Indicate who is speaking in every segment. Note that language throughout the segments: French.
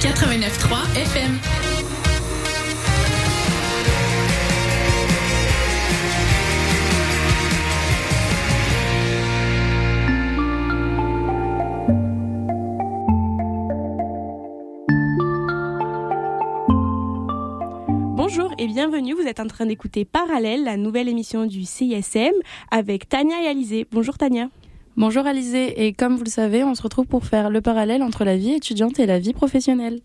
Speaker 1: 89.3 FM.
Speaker 2: Bonjour et bienvenue, vous êtes en train d'écouter Parallèle, la nouvelle émission du CISM avec Tania et Alizé. Bonjour Tania.
Speaker 3: Bonjour Alizé, et comme vous le savez, on se retrouve pour faire le parallèle entre la vie étudiante et la vie professionnelle.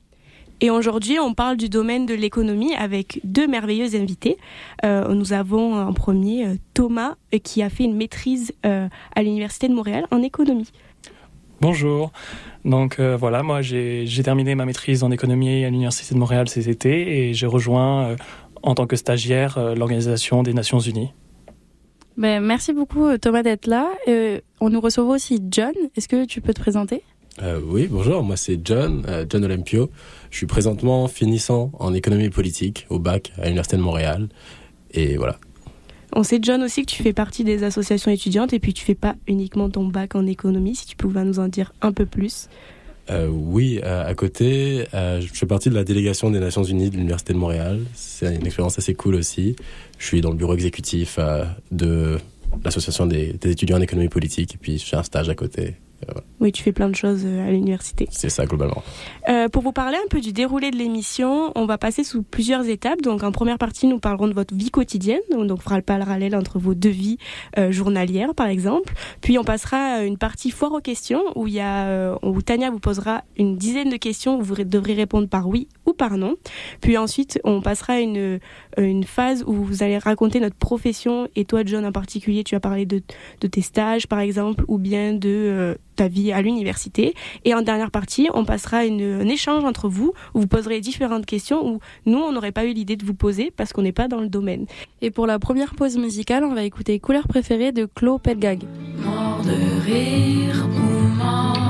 Speaker 2: Et aujourd'hui, on parle du domaine de l'économie avec deux merveilleux invités. Euh, nous avons en premier euh, Thomas euh, qui a fait une maîtrise euh, à l'Université de Montréal en économie.
Speaker 4: Bonjour. Donc euh, voilà, moi j'ai j'ai terminé ma maîtrise en économie à l'Université de Montréal cet été et j'ai rejoint euh, en tant que stagiaire euh, l'Organisation des Nations Unies.
Speaker 3: Ben, merci beaucoup euh, Thomas d'être là. Euh, on nous reçoit aussi John. Est-ce que tu peux te présenter?
Speaker 5: Euh, oui, bonjour, moi c'est John, euh, John Olympio. Je suis présentement finissant en économie politique au bac à l'Université de Montréal. Et voilà.
Speaker 2: On sait John aussi que tu fais partie des associations étudiantes et puis tu fais pas uniquement ton bac en économie. Si tu pouvais nous en dire un peu plus.
Speaker 5: Euh, oui, euh, à côté, euh, je fais partie de la délégation des Nations Unies de l'Université de Montréal. C'est une expérience assez cool aussi. Je suis dans le bureau exécutif euh, de l'association des, des étudiants en économie politique et puis je fais un stage à côté. Voilà.
Speaker 2: Oui, tu fais plein de choses euh, à l'université.
Speaker 5: C'est ça globalement.
Speaker 2: Euh, pour vous parler un peu du déroulé de l'émission, on va passer sous plusieurs étapes. Donc, en première partie, nous parlerons de votre vie quotidienne. Donc, on fera le parallèle entre vos deux vies euh, journalières, par exemple. Puis, on passera à une partie foire aux questions où il y a, euh, où Tania vous posera une dizaine de questions où vous devrez répondre par oui ou par non. Puis ensuite, on passera à une, une phase où vous allez raconter notre profession. Et toi, John, en particulier, tu as parlé de, de tes stages, par exemple, ou bien de ta vie à l'université. Et en dernière partie, on passera à une, un échange entre vous où vous poserez différentes questions où nous, on n'aurait pas eu l'idée de vous poser parce qu'on n'est pas dans le domaine.
Speaker 3: Et pour la première pause musicale, on va écouter Couleur préférée de Claude Pelgag.
Speaker 6: Mort de rire ou mort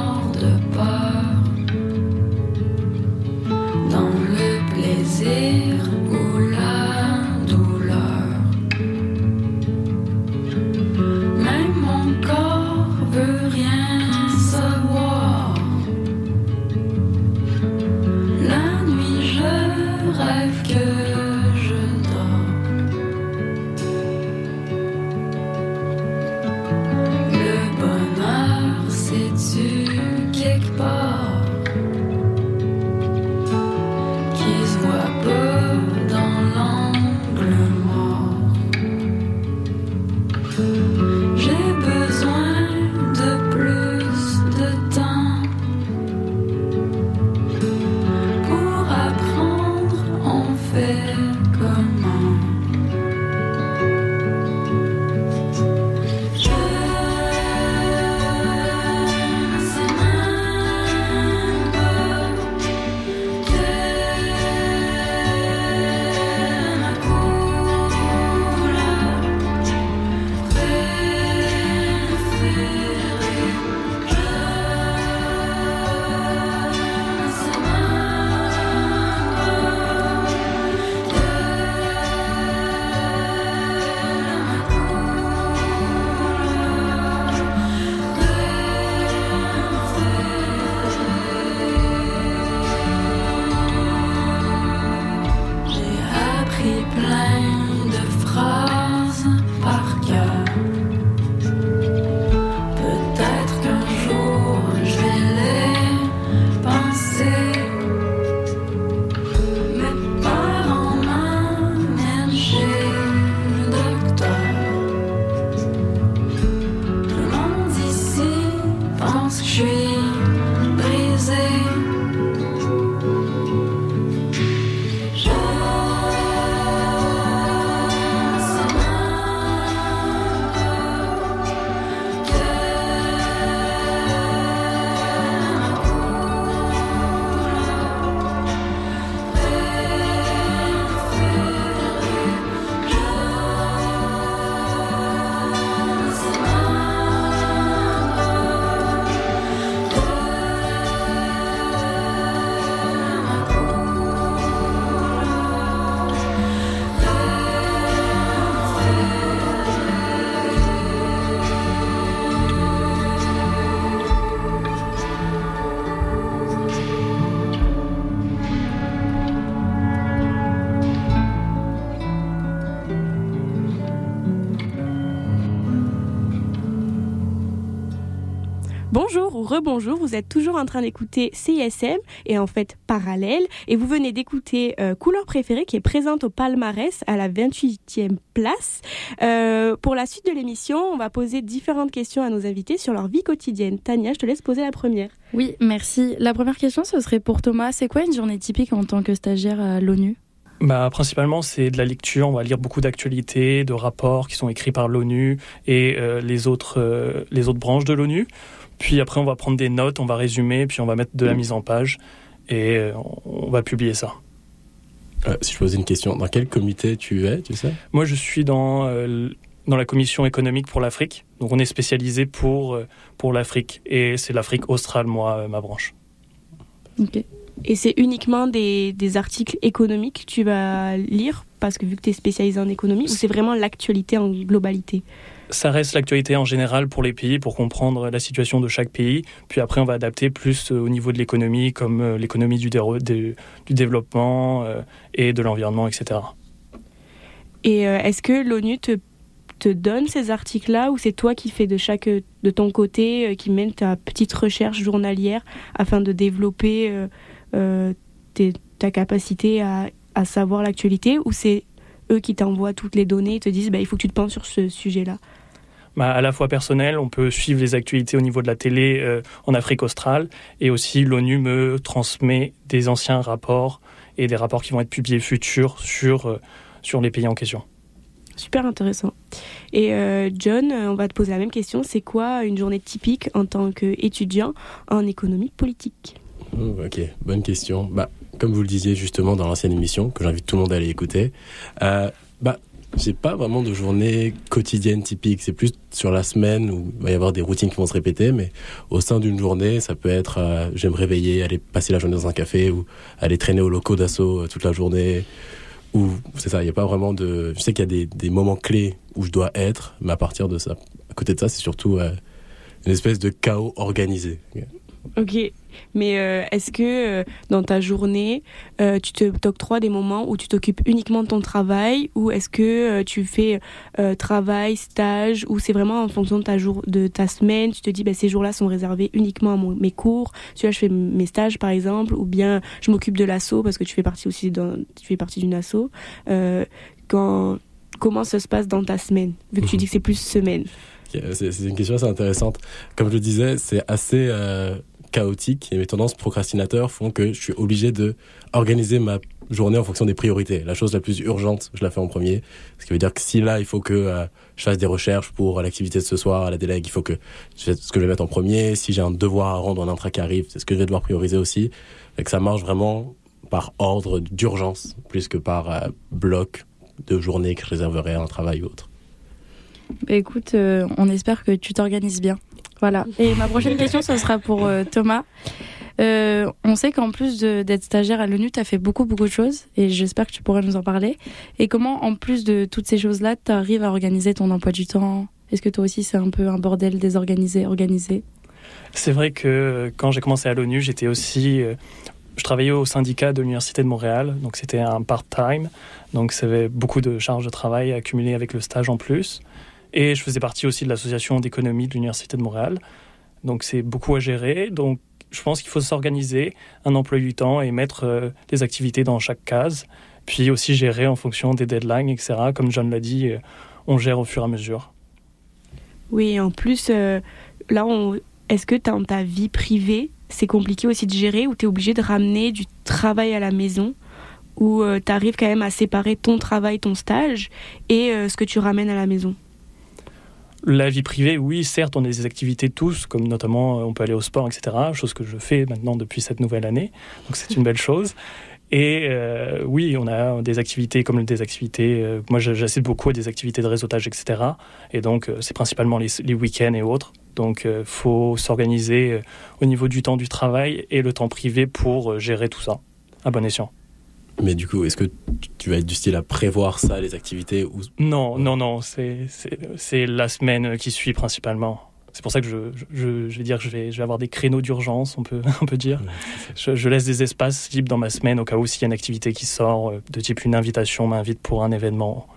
Speaker 2: rebonjour, vous êtes toujours en train d'écouter CISM et en fait parallèle et vous venez d'écouter euh, Couleur préférée qui est présente au palmarès à la 28e place. Euh, pour la suite de l'émission, on va poser différentes questions à nos invités sur leur vie quotidienne. Tania, je te laisse poser la première.
Speaker 3: Oui, merci. La première question, ce serait pour Thomas. C'est quoi une journée typique en tant que stagiaire à l'ONU?
Speaker 4: Bah, principalement, c'est de la lecture. On va lire beaucoup d'actualités, de rapports qui sont écrits par l'ONU et euh, les, autres, euh, les autres branches de l'ONU. Puis après, on va prendre des notes, on va résumer, puis on va mettre de la mise en page et euh, on va publier ça.
Speaker 5: Euh, si je posais une question, dans quel comité tu es, tu sais?
Speaker 4: Moi, je suis dans, euh, dans la commission économique pour l'Afrique. Donc, on est spécialisé pour, euh, pour l'Afrique. Et c'est l'Afrique australe, moi, euh, ma branche.
Speaker 3: Ok.
Speaker 2: Et c'est uniquement des, des articles économiques que tu vas lire parce que vu que tu es spécialisé en économie ou c'est vraiment l'actualité en globalité?
Speaker 4: Ça reste l'actualité en général pour les pays, pour comprendre la situation de chaque pays. Puis après, on va adapter plus euh, au niveau de l'économie, comme euh, l'économie du, développement euh, et de l'environnement, etc.
Speaker 2: Et est-ce que l'ONU te, donne ces articles-là ou c'est toi qui fais de chaque de ton côté, qui mène ta petite recherche journalière afin de développer ta capacité à, à savoir l'actualité ou c'est eux qui t'envoient toutes les données et te disent bah, il faut que tu te penses sur ce sujet-là?
Speaker 4: Bah, à la fois personnel, on peut suivre les actualités au niveau de la télé euh, en Afrique australe, et aussi l'ONU me transmet des anciens rapports et des rapports qui vont être publiés futurs sur, euh, sur les pays en question.
Speaker 2: Super intéressant. Et euh, John, on va te poser la même question. C'est quoi une journée typique en tant qu'étudiant en économie politique?
Speaker 5: Oh, Ok, bonne question. Bah, comme vous le disiez justement dans l'ancienne émission, que j'invite tout le monde à aller écouter, euh, bah, j'ai pas vraiment de journée quotidienne typique. C'est plus sur la semaine où il va y avoir des routines qui vont se répéter, mais au sein d'une journée, ça peut être, euh, je vais me réveiller, aller passer la journée dans un café ou aller traîner au locaux d'assaut euh, toute la journée. Ou c'est ça, il n'y a pas vraiment de. Je sais qu'il y a des, moments clés où je dois être, mais à partir de ça, à côté de ça, c'est surtout euh, une espèce de chaos organisé.
Speaker 2: Ok, mais euh, est-ce que euh, dans ta journée, euh, tu te t'octroies des moments où tu t'occupes uniquement de ton travail ou est-ce que tu fais travail, stage ou c'est vraiment en fonction de ta, jour, de ta semaine, tu te dis bah, ces jours-là sont réservés uniquement à mon- mes cours, celui-là je fais mes stages par exemple ou bien je m'occupe de l'asso parce que tu fais partie aussi tu fais partie d'une asso. Euh, quand, comment ça se passe dans ta semaine? Vu que tu
Speaker 5: Mhm.
Speaker 2: dis que c'est plus semaine
Speaker 5: C'est une question assez intéressante. Comme je le disais, c'est assez chaotique et mes tendances procrastinateurs font que je suis obligé de organiser ma journée en fonction des priorités. La chose la plus urgente, je la fais en premier. Ce qui veut dire que si là, il faut que euh, je fasse des recherches pour l'activité de ce soir la délègue, il faut que c'est ce que je vais mettre en premier. Si j'ai un devoir à rendre, un intra qui arrive, c'est ce que je vais devoir prioriser aussi. Et ça marche vraiment par ordre d'urgence plus que par euh, bloc de journée que je réserverai à un travail ou autre.
Speaker 3: Bah, écoute, euh, on espère que tu t'organises bien. Voilà. Et ma prochaine question, ce sera pour euh, Thomas. Euh, on sait qu'en plus d'être stagiaire à l'ONU, tu as fait beaucoup, beaucoup de choses et j'espère que tu pourras nous en parler. Et comment, en plus de toutes ces choses-là, tu arrives à organiser ton emploi du temps? Est-ce que toi aussi, c'est un peu un bordel désorganisé, organisé?
Speaker 4: C'est vrai que quand j'ai commencé à l'ONU, j'étais aussi. euh, je travaillais au syndicat de l'Université de Montréal, donc c'était un part-time. Donc ça avait beaucoup de charges de travail accumulées avec le stage en plus. Et je faisais partie aussi de l'association d'économie de l'Université de Montréal. Donc c'est beaucoup à gérer. Donc je pense qu'il faut s'organiser, un emploi du temps et mettre euh, des activités dans chaque case. Puis aussi gérer en fonction des deadlines, etc. Comme John l'a dit, euh, on gère au fur et à mesure.
Speaker 2: Oui, en plus, euh, là, est-ce que dans ta vie privée, c'est compliqué aussi de gérer ou tu es obligé de ramener du travail à la maison? Ou tu arrives quand même à séparer ton travail, ton stage et ce que tu ramènes à la maison?
Speaker 4: La vie privée, oui, certes, on a des activités tous, comme notamment euh, on peut aller au sport, etc., chose que je fais maintenant depuis cette nouvelle année, donc c'est une belle chose. Et euh, oui, on a des activités comme des activités, euh, moi j'assiste beaucoup à des activités de réseautage, etc. Et donc euh, c'est principalement les, les week-ends et autres. Donc il faut s'organiser euh, au niveau du temps du travail et le temps privé pour euh, gérer tout ça à bon escient.
Speaker 5: Mais du coup, est-ce que tu- vas être du style à prévoir ça, les activités ou...
Speaker 4: Non, non, non, c'est la semaine qui suit principalement. C'est pour ça que je, je, je vais dire que je vais, je vais avoir des créneaux d'urgence, on peut, on peut dire. Je, je laisse des espaces libres dans ma semaine au cas où s'il y a une activité qui sort, euh, de type une invitation m'invite pour un événement.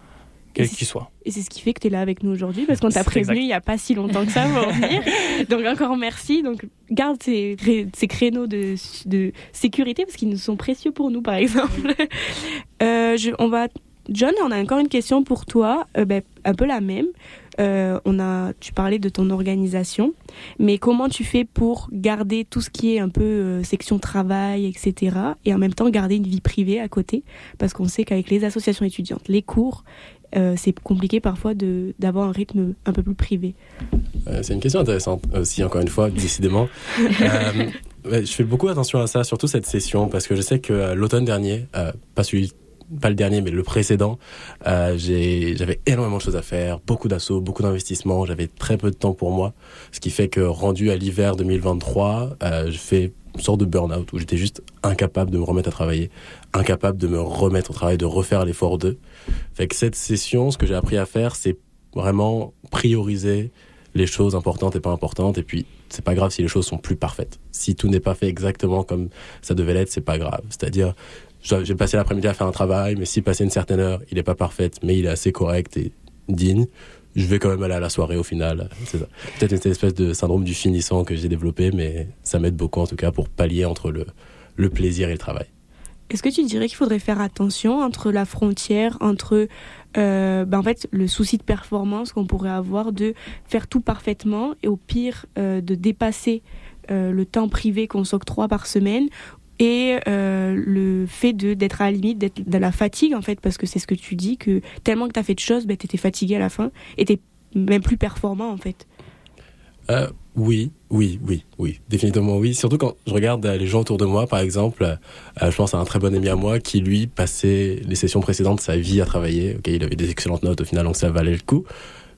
Speaker 4: Quel qu'il soit.
Speaker 2: Et c'est ce qui fait que tu es là avec nous aujourd'hui, parce qu'on t'a prévenu il n'y a pas si longtemps que ça pour venir. Donc encore merci. Donc garde ces, cré- ces créneaux de, de sécurité, parce qu'ils nous sont précieux pour nous, par exemple. Euh, je, on va... John, on a encore une question pour toi, euh, ben, un peu la même. Euh, on a, tu parlais de ton organisation, mais comment tu fais pour garder tout ce qui est un peu euh, section travail, etc., et en même temps garder une vie privée à côté, parce qu'on sait qu'avec les associations étudiantes, les cours, euh, c'est compliqué parfois de d'avoir un rythme un peu plus privé.
Speaker 5: Euh, c'est une question intéressante aussi, encore une fois, décidément. Euh, je fais beaucoup attention à ça, surtout cette session, parce que je sais que l'automne dernier, pas celui, pas le dernier, mais le précédent, euh, j'ai- j'avais énormément de choses à faire, beaucoup d'assauts, beaucoup d'investissements, j'avais très peu de temps pour moi, ce qui fait que rendu à l'hiver 2023, euh, je fais une sorte de burn-out où j'étais juste incapable de me remettre à travailler, incapable de me remettre au travail, de refaire l'effort d'eux. Fait que cette session, ce que j'ai appris à faire, c'est vraiment prioriser les choses importantes et pas importantes. Et puis, c'est pas grave si les choses sont plus parfaites. Si tout n'est pas fait exactement comme ça devait l'être, c'est pas grave. C'est-à-dire, j'ai passé l'après-midi à faire un travail, mais si passé une certaine heure, il est pas parfait, mais il est assez correct et digne, je vais quand même aller à la soirée au final. C'est ça. Peut-être une espèce de syndrome du finissant que j'ai développé, mais ça m'aide beaucoup en tout cas pour pallier entre le plaisir et le travail.
Speaker 2: Est-ce que tu dirais qu'il faudrait faire attention entre la frontière, entre euh, ben en fait le souci de performance qu'on pourrait avoir de faire tout parfaitement et au pire euh, de dépasser euh, le temps privé qu'on s'octroie par semaine et le fait d'être à la limite d'être de la fatigue en fait parce que c'est ce que tu dis que tellement que tu as fait de choses ben t'étais fatigué à la fin et t'es même plus performant en fait.
Speaker 5: Oui, oui, oui, oui, définitivement oui. Surtout quand je regarde euh, les gens autour de moi, par exemple, euh, je pense à un très bon ami à moi qui lui passait les sessions précédentes de sa vie à travailler. Ok, il avait des excellentes notes au final, donc ça valait le coup.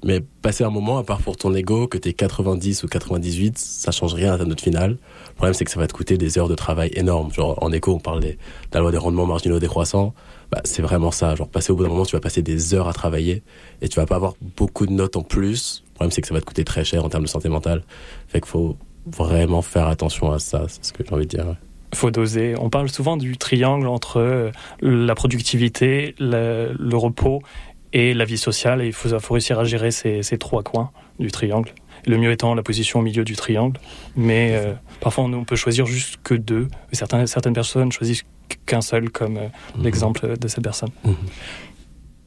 Speaker 5: Mais passer un moment, à part pour ton ego, que t'es 90 ou 98, ça change rien à ta note finale. Le problème, c'est que ça va te coûter des heures de travail énormes. Genre, en éco, on parle de la loi des rendements marginaux décroissants. Bah, c'est vraiment ça. Genre, passer au bout d'un moment, tu vas passer des heures à travailler et tu vas pas avoir beaucoup de notes en plus. Le problème, c'est que ça va te coûter très cher en termes de santé mentale. Fait qu'il faut vraiment faire attention à ça. C'est ce que j'ai envie de dire. ouais.
Speaker 4: faut doser. On parle souvent du triangle entre euh, la productivité, le, le repos et la vie sociale. Et il faut, faut réussir à gérer ces, ces trois coins du triangle. Le mieux étant la position au milieu du triangle. Mais euh, parfois, on, on peut choisir juste que deux. Certaines, certaines personnes choisissent qu'un seul, comme euh, l'exemple de cette personne.
Speaker 5: Mhm.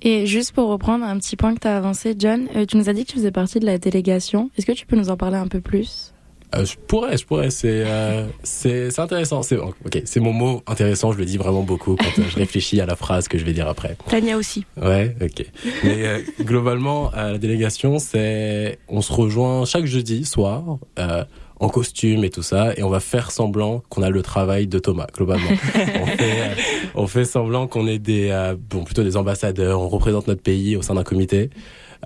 Speaker 3: Et juste pour reprendre un petit point que tu as avancé, John, euh, tu nous as dit que tu faisais partie de la délégation. Est-ce que tu peux nous en parler un peu plus?
Speaker 5: Euh, je pourrais, je pourrais. C'est, euh, c'est, c'est intéressant. C'est, ok, c'est mon mot intéressant. Je le dis vraiment beaucoup quand euh, je réfléchis à la phrase que je vais dire après.
Speaker 2: Tania aussi.
Speaker 5: Ouais, ok. Mais euh, globalement, euh, la délégation, c'est, on se rejoint chaque jeudi soir. En costume et tout ça, et on va faire semblant qu'on a le travail de Thomas, globalement. on, fait, euh, on fait semblant qu'on est des, euh, bon, plutôt des ambassadeurs, on représente notre pays au sein d'un comité.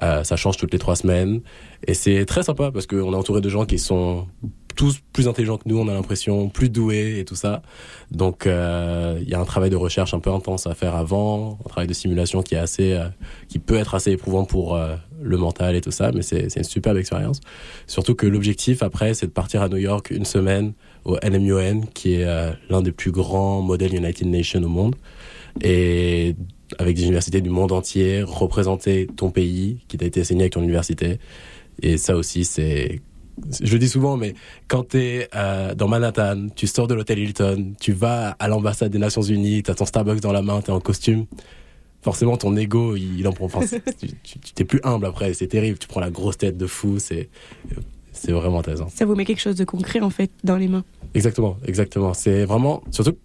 Speaker 5: Euh, ça change toutes les trois semaines. Et c'est très sympa parce qu'on est entouré de gens qui sont tous plus intelligents que nous, on a l'impression, plus doués et tout ça. Donc euh, il y a un travail de recherche un peu intense à faire avant, un travail de simulation qui est assez, euh, qui peut être assez éprouvant pour euh, le mental et tout ça, mais c'est une superbe expérience. Surtout que l'objectif après, c'est de partir à New York une semaine au NMUN, qui est l'un des plus grands modèles United Nations au monde, et avec des universités du monde entier, représenter ton pays qui t'a été enseigné avec ton université. Et ça aussi, c'est je le dis souvent, mais quand tu es dans Manhattan, tu sors de l'hôtel Hilton, tu vas à l'ambassade des Nations Unies, tu as ton Starbucks dans la main, tu es en costume, forcément ton ego, il, il en prend. Enfin, tu t'es plus humble après, c'est terrible, tu prends la grosse tête de fou, c'est c'est vraiment intéressant.
Speaker 2: Ça vous met quelque chose de concret en fait dans les mains.
Speaker 5: Exactement, exactement. C'est vraiment, surtout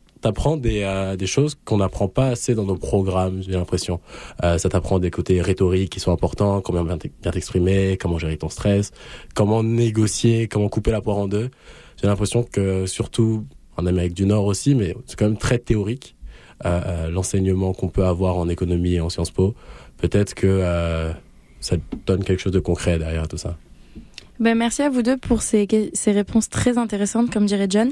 Speaker 5: des, euh, des choses qu'on n'apprend pas assez dans nos programmes, j'ai l'impression. Euh, ça t'apprend des côtés rhétoriques qui sont importants, comment bien t'ex- bien t'exprimer, comment gérer ton stress, comment négocier, comment couper la poire en deux. J'ai l'impression que surtout en Amérique du Nord aussi, mais c'est quand même très théorique, euh, l'enseignement qu'on peut avoir en économie et en Sciences Po. Peut-être que ça donne quelque chose de concret derrière tout ça.
Speaker 3: Ben, merci à vous deux pour ces réponses très intéressantes, comme dirait John.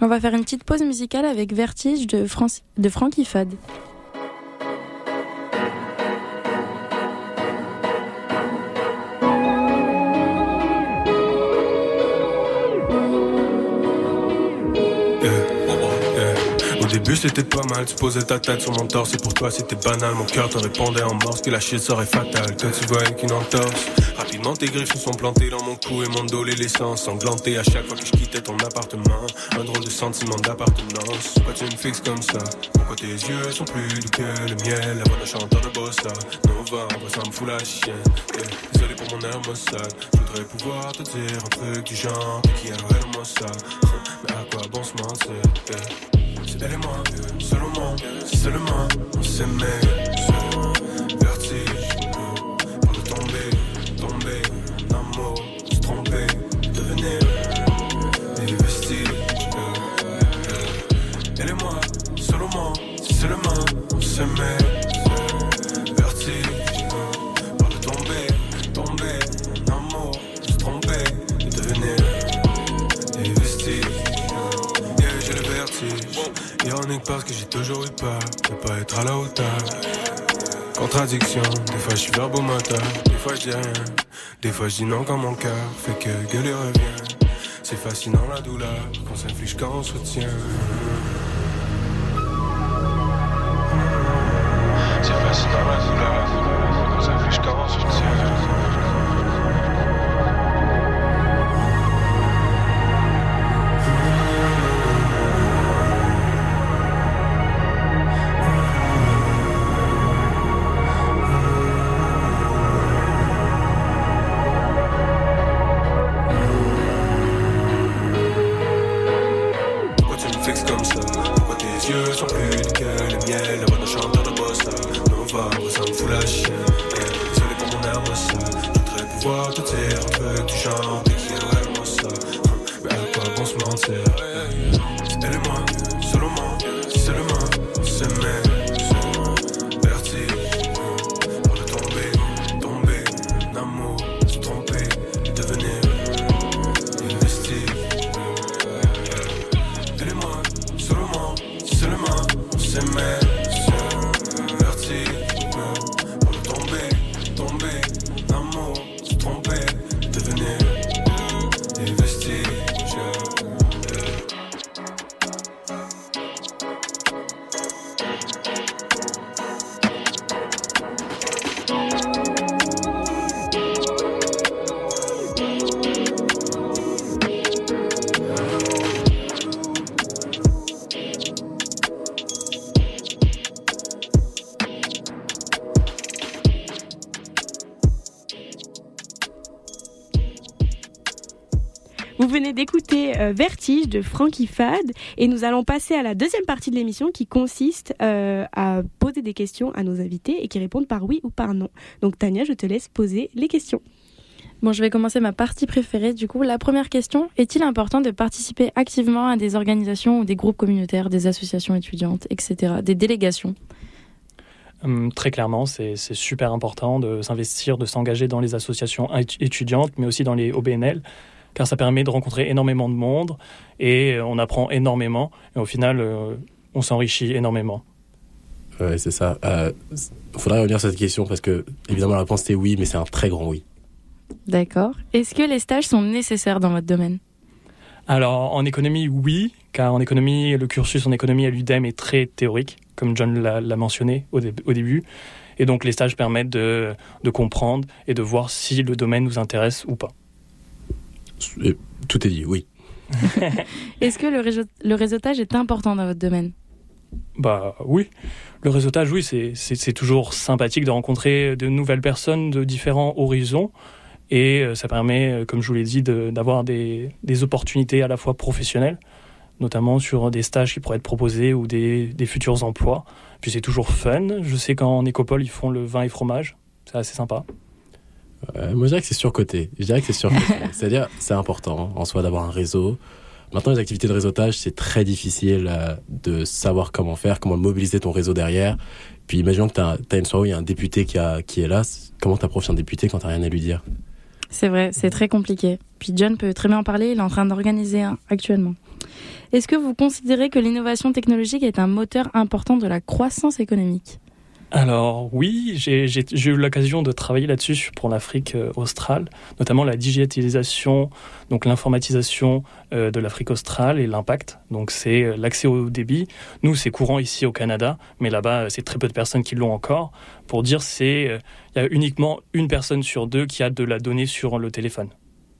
Speaker 3: On va faire une petite pause musicale avec Vertige de, Franci- de Frankie Fad.
Speaker 1: Début c'était pas mal, tu posais ta tête sur mon torse et pour toi c'était banal. Mon cœur te répondait en morse que la shit serait fatale. Quand tu vois qu'une entorse, rapidement tes griffes se sont plantées dans mon cou et mon dos les laissant sanglanter à chaque fois que je quittais ton appartement. Un drôle de sentiment d'appartenance. Pourquoi tu me fixes comme ça? Pourquoi tes yeux sont plus doux que le miel? La voix d'un chanteur de bossa vrai ça me fout la chienne. Désolé pour mon air maussade. Je voudrais pouvoir te dire un truc du genre qui aimerait moi ça. Mais à quoi bon se mentir? Yeah. Elle et moi, seulement, si seulement on s'aimait. Vertige, pour de tomber, tomber en amour, se tromper, devenir des vestiges. Elle et moi, seulement, si seulement on s'aimait. Ironique parce que j'ai toujours eu peur de pas être à la hauteur. Contradiction, des fois je suis verbomoteur, des fois je dis rien. Des fois je dis non quand mon cœur fait que gueuler revient. C'est fascinant la douleur qu'on s'inflige quand on se tient. C'est fascinant la douleur Je
Speaker 2: euh, Vertige de Frankie Fad et nous allons passer à la deuxième partie de l'émission qui consiste euh, à poser des questions à nos invités et qui répondent par oui ou par non. Donc Tania, je te laisse poser les questions.
Speaker 3: Bon, je vais commencer ma partie préférée. Du coup, la première question est-il important de participer activement à des organisations ou des groupes communautaires, des associations étudiantes, etc., des délégations?
Speaker 4: Hum, très clairement, c'est super important de s'investir, de s'engager dans les associations étu- étudiantes, mais aussi dans les OBNL, car ça permet de rencontrer énormément de monde et euh, on apprend énormément. Et au final, euh, on s'enrichit énormément.
Speaker 5: Ouais, c'est ça. Euh, faudrait revenir sur cette question parce que, évidemment, la réponse était oui, mais c'est un très grand oui.
Speaker 3: D'accord. Est-ce que les stages sont nécessaires dans votre domaine?
Speaker 4: Alors, en économie, oui, car en économie, le cursus en économie à l'UDEM est très théorique, comme John l'a l'a mentionné au, dé- au début. Et donc, les stages permettent de, de comprendre et de voir si le domaine nous intéresse ou pas.
Speaker 5: Tout est dit, oui.
Speaker 3: Est-ce que le, réseau- le réseautage est important dans votre domaine?
Speaker 4: Bah oui, le réseautage, oui, c'est- toujours sympathique de rencontrer de nouvelles personnes de différents horizons. Et euh, ça permet, euh, comme je vous l'ai dit, de- d'avoir des, des opportunités à la fois professionnelles, notamment sur des stages qui pourraient être proposés ou des, des futurs emplois. Puis c'est toujours fun. Je sais qu'en écopole, ils font le vin et fromage. C'est assez sympa.
Speaker 5: Euh, moi, je dirais que c'est surcoté. Je dirais que c'est surcoté. C'est-à-dire, c'est important en soi d'avoir un réseau. Maintenant, les activités de réseautage, c'est très difficile euh, de savoir comment faire, comment mobiliser ton réseau derrière. Puis, imaginons que tu as, une soirée où il y a un député qui, a, qui est là. Comment t'approches un député quand t'as rien à lui dire?
Speaker 3: C'est vrai, c'est très compliqué. Puis John peut très bien en parler, il est en train d'organiser un actuellement. Est-ce que vous considérez que l'innovation technologique est un moteur important de la croissance économique?
Speaker 4: Alors oui, j'ai eu l'occasion de travailler là-dessus pour l'Afrique euh, australe, notamment la digitalisation, donc l'informatisation euh, de l'Afrique australe et l'impact. Donc c'est euh, l'accès au débit. Nous, c'est courant ici au Canada, mais là-bas, c'est très peu de personnes qui l'ont encore. Pour dire, c'est il y a uniquement une personne sur deux qui a de la donnée sur le téléphone.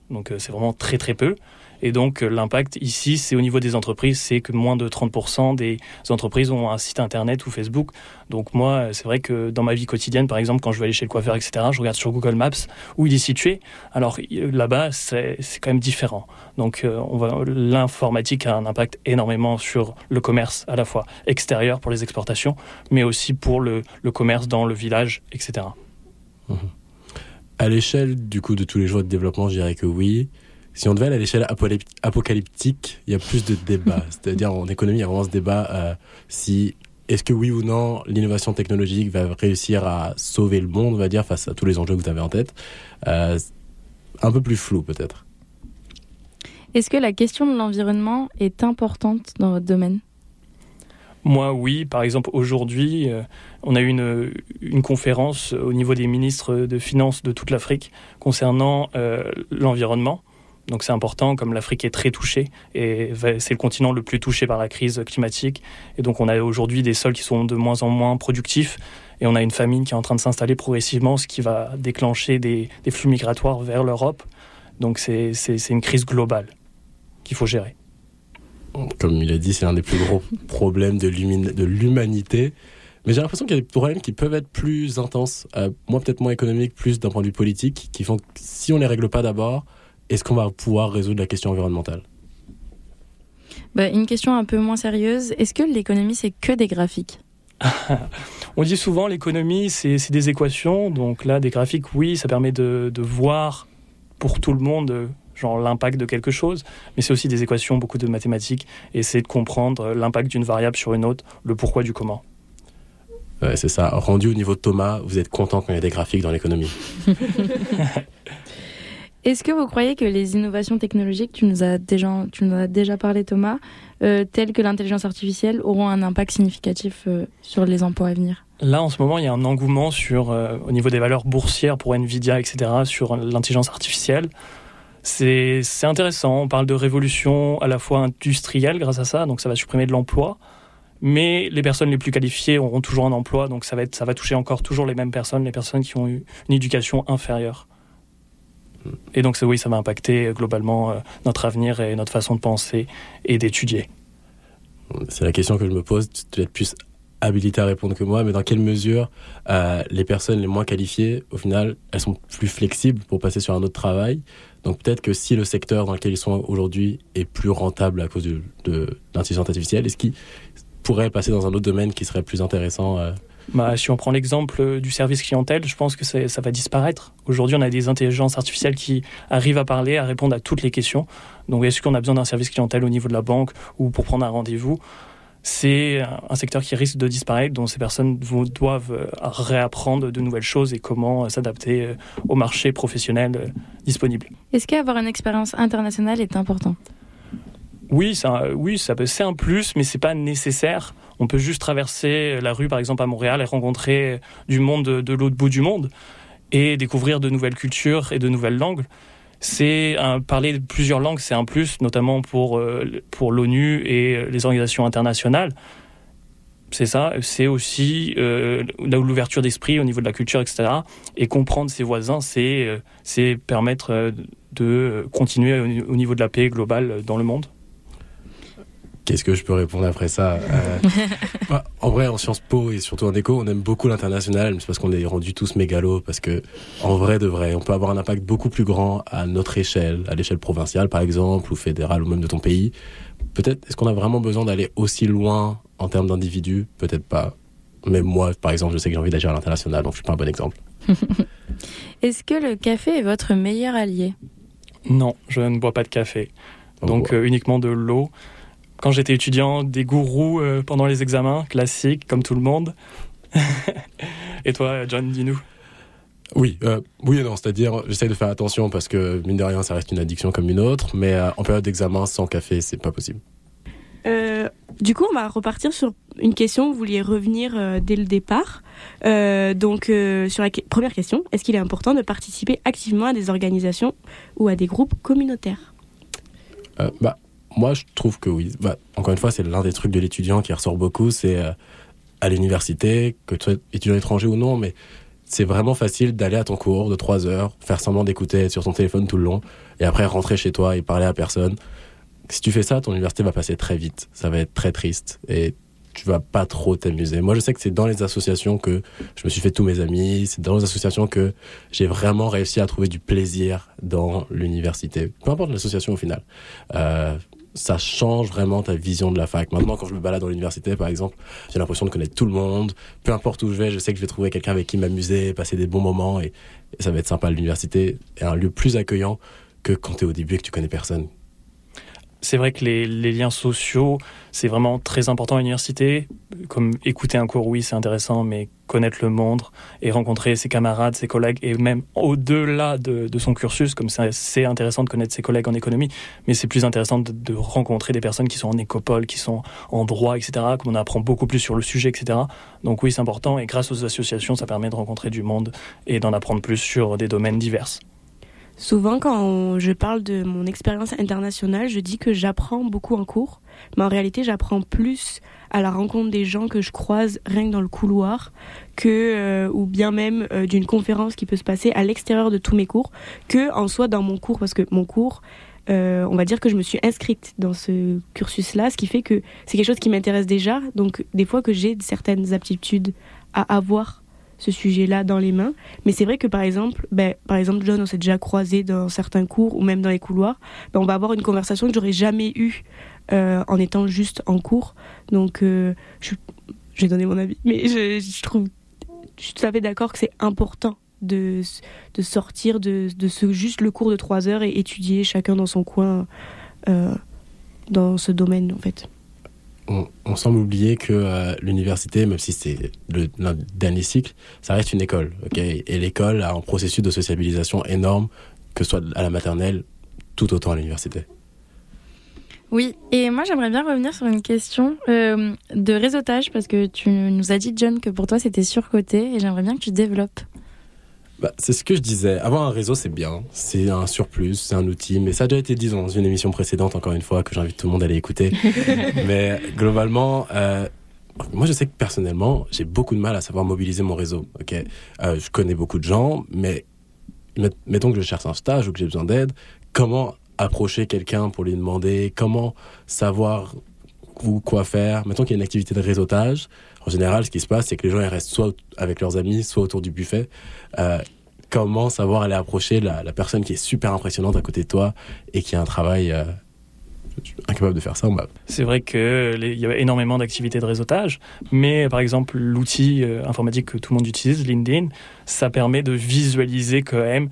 Speaker 4: Donc c'est vraiment très très peu. Et donc euh, l'impact ici, c'est au niveau des entreprises, c'est que moins de 30% des entreprises ont un site internet ou Facebook. Donc moi, euh, c'est vrai que dans ma vie quotidienne, par exemple, quand je vais aller chez le coiffeur, etc., je regarde sur Google Maps où il est situé. Alors euh, là-bas, c'est quand même différent. Donc l'informatique a un impact énormément sur le commerce à la fois extérieur pour les exportations, mais aussi pour le, commerce dans le village, etc.
Speaker 5: À l'échelle du coup de tous les jours de développement, je dirais que oui. Si on devait aller à l'échelle apocalyp- apocalyptique, il y a plus de débats. C'est-à-dire en économie, il y a vraiment ce débat euh, si est-ce que oui ou non l'innovation technologique va réussir à sauver le monde, on va dire, face à tous les enjeux que vous avez en tête. Euh, un peu plus flou peut-être.
Speaker 3: Est-ce que la question de l'environnement est importante dans votre domaine?
Speaker 4: Moi, oui. Par exemple, aujourd'hui, euh, on a eu une, une conférence au niveau des ministres de Finances de toute l'Afrique concernant euh, l'environnement. Donc c'est important, comme l'Afrique est très touchée, et c'est le continent le plus touché par la crise climatique. Et donc on a aujourd'hui des sols qui sont de moins en moins productifs, et on a une famine qui est en train de s'installer progressivement, ce qui va déclencher des, flux migratoires vers l'Europe. Donc c'est une crise globale qu'il faut gérer.
Speaker 5: Comme il a dit, c'est l'un des plus gros problèmes de l'humanité. Mais j'ai l'impression qu'il y a des problèmes qui peuvent être plus intenses, euh, moins peut-être moins économiques, plus d'un point de vue politique, qui font que si on les règle pas d'abord, est-ce qu'on va pouvoir résoudre la question environnementale?
Speaker 3: Bah, Une question un peu moins sérieuse. Est-ce que l'économie, c'est que des graphiques?
Speaker 4: On dit souvent l'économie, c'est c'est des équations. Donc là, des graphiques, oui, ça permet de, de voir pour tout le monde genre l'impact de quelque chose. Mais c'est aussi des équations, beaucoup de mathématiques. Et c'est de comprendre l'impact d'une variable sur une autre, le pourquoi du comment.
Speaker 5: Ouais, c'est ça. Rendu au niveau de Thomas, vous êtes content quand il y a des graphiques dans l'économie.
Speaker 3: Est-ce que vous croyez que les innovations technologiques, tu nous as déjà, as déjà parlé Thomas, euh, telles que l'intelligence artificielle, auront un impact significatif euh, sur les emplois à venir?
Speaker 4: Là, en ce moment, il y a un engouement sur, euh, au niveau des valeurs boursières pour Nvidia, etc., sur l'intelligence artificielle. C'est c'est intéressant. On parle de révolution à la fois industrielle grâce à ça, donc ça va supprimer de l'emploi. Mais les personnes les plus qualifiées auront toujours un emploi, donc ça va, être, ça va toucher encore toujours les mêmes personnes, les personnes qui ont eu une éducation inférieure. Et donc, oui, ça va impacter euh, globalement euh, notre avenir et notre façon de penser et d'étudier.
Speaker 5: C'est la question que je me pose. Tu es plus habilité à répondre que moi, mais dans quelle mesure euh, les personnes les moins qualifiées, au final, elles sont plus flexibles pour passer sur un autre travail? Donc peut-être que si le secteur dans lequel ils sont aujourd'hui est plus rentable à cause de, l'intelligence artificielle, est-ce qu'ils pourraient passer dans un autre domaine qui serait plus intéressant
Speaker 4: Bah, si on prend l'exemple euh, du service clientèle, je pense que c'est- ça va disparaître. Aujourd'hui, on a des intelligences artificielles qui arrivent à parler, à répondre à toutes les questions. Donc, est-ce qu'on a besoin d'un service clientèle au niveau de la banque ou pour prendre un rendez-vous? C'est un- un secteur qui risque de disparaître, dont ces personnes doivent euh, réapprendre de nouvelles choses et comment euh, s'adapter au marché professionnel disponible.
Speaker 3: Est-ce qu'avoir une expérience internationale est important?
Speaker 4: Oui, ça peut- c'est un plus, mais c'est pas nécessaire. On peut juste traverser la rue, par exemple, à Montréal, et rencontrer du monde de, l'autre bout du monde et découvrir de nouvelles cultures et de nouvelles langues. C'est parler plusieurs langues, c'est un plus, notamment pour euh, pour l'ONU et les organisations internationales. C'est ça. C'est aussi euh, l'ouverture d'esprit au niveau de la culture, etc. Et comprendre ses voisins, c'est euh, permettre euh, de continuer au niveau de la paix globale dans le monde.
Speaker 5: Qu'est-ce que je peux répondre après ça Euh, bah, En vrai, en Sciences Po et surtout en éco, on aime beaucoup l'international, mais c'est parce qu'on est rendus tous mégalos, parce que en vrai de vrai, on peut avoir un impact beaucoup plus grand à notre échelle, à l'échelle provinciale par exemple, ou fédérale, ou même de ton pays. Peut-être, est-ce qu'on a vraiment besoin d'aller aussi loin en termes d'individus? Peut-être pas. Même moi, par exemple, je sais que j'ai envie d'agir à l'international, donc je suis pas un bon exemple.
Speaker 3: Est-ce que le café est votre meilleur allié?
Speaker 4: Non, je ne bois pas de café. Donc euh, uniquement de l'eau. Quand j'étais étudiant, des gourous euh, pendant les examens, classiques, comme tout le monde. et toi, John, dis-nous.
Speaker 5: Oui, euh, oui et non, c'est-à-dire j'essaie de faire attention parce que mine de rien, ça reste une addiction comme une autre, mais euh, en période d'examen, sans café, c'est pas possible.
Speaker 2: Euh, Du coup, on va repartir sur une question. Vous vouliez revenir euh, dès le départ. Euh, donc, euh, sur la que- première question, est-ce qu'il est important de participer activement à des organisations ou à des groupes communautaires?
Speaker 5: Euh, bah, moi, je trouve que oui. Bah, encore une fois, c'est l'un des trucs de l'étudiant qui ressort beaucoup. C'est euh, à l'université, que tu sois étudiant étranger ou non, mais c'est vraiment facile d'aller à ton cours de 3 heures, faire semblant d'écouter sur ton téléphone tout le long, et après rentrer chez toi et parler à personne. Si tu fais ça, ton université va passer très vite. Ça va être très triste et tu vas pas trop t'amuser. Moi, je sais que c'est dans les associations que je me suis fait tous mes amis. C'est dans les associations que j'ai vraiment réussi à trouver du plaisir dans l'université. Peu importe l'association au final. Euh, ça change vraiment ta vision de la fac. Maintenant, quand je me balade dans l'université, par exemple, j'ai l'impression de connaître tout le monde. Peu importe où je vais, je sais que je vais trouver quelqu'un avec qui m'amuser, passer des bons moments et, ça va être sympa. L'université est un lieu plus accueillant que quand tu es au début et que tu connais personne.
Speaker 4: C'est vrai que les, liens sociaux, c'est vraiment très important à l'université. Comme écouter un cours, oui, c'est intéressant, mais connaître le monde et rencontrer ses camarades, ses collègues, et même au-delà de, son cursus, comme c'est intéressant de connaître ses collègues en économie, mais c'est plus intéressant de, rencontrer des personnes qui sont en écopole, qui sont en droit, etc., qu'on apprend beaucoup plus sur le sujet, etc. Donc oui, c'est important, et grâce aux associations, ça permet de rencontrer du monde et d'en apprendre plus sur des domaines divers.
Speaker 2: Souvent, quand je parle de mon expérience internationale, je dis que j'apprends beaucoup en cours, mais en réalité, j'apprends plus à la rencontre des gens que je croise rien que dans le couloir, que euh, ou bien même euh, d'une conférence qui peut se passer à l'extérieur de tous mes cours, que en soi dans mon cours, parce que mon cours, euh, on va dire que je me suis inscrite dans ce cursus-là, ce qui fait que c'est quelque chose qui m'intéresse déjà, donc des fois que j'ai certaines aptitudes à avoir ce sujet-là dans les mains. Mais c'est vrai que par exemple, ben, par exemple, John, on s'est déjà croisé dans certains cours ou même dans les couloirs. Ben, on va avoir une conversation que j'aurais jamais eue euh, en étant juste en cours. Donc, euh, je, j'ai donné mon avis, mais je, je trouve, je suis tout à fait d'accord que c'est important de, de sortir de, de ce juste le cours de trois heures et étudier chacun dans son coin euh, dans ce domaine en fait.
Speaker 5: On, semble oublier que euh, l'université, même si c'est le derniers cycle, ça reste une école. et l'école a un processus de sociabilisation énorme, que ce soit à la maternelle, tout autant à l'université.
Speaker 3: Oui, et moi j'aimerais bien revenir sur une question euh, de réseautage parce que tu nous as dit, John, que pour toi c'était surcoté et j'aimerais bien que tu développes.
Speaker 5: Bah, c'est ce que je disais. Avoir un réseau, c'est bien. C'est un surplus, c'est un outil. Mais ça a déjà été dit dans une émission précédente, encore une fois, que j'invite tout le monde à aller écouter. mais globalement, euh, moi, je sais que personnellement, j'ai beaucoup de mal à savoir mobiliser mon réseau. Ok, Euh, je connais beaucoup de gens, mais met- mettons que je cherche un stage ou que j'ai besoin d'aide, comment approcher quelqu'un pour lui demander? Comment savoir où quoi faire? Mettons qu'il y a une activité de réseautage. En général, ce qui se passe, c'est que les gens restent soit avec leurs amis, soit autour du buffet. Euh, comment savoir aller approcher la, personne qui est super impressionnante à côté de toi et qui a un travail euh, incapable de faire ça. Bah,
Speaker 4: C'est vrai qu'il y a énormément d'activités de réseautage, mais par exemple, l'outil euh, informatique que tout le monde utilise, LinkedIn, ça permet de visualiser quand même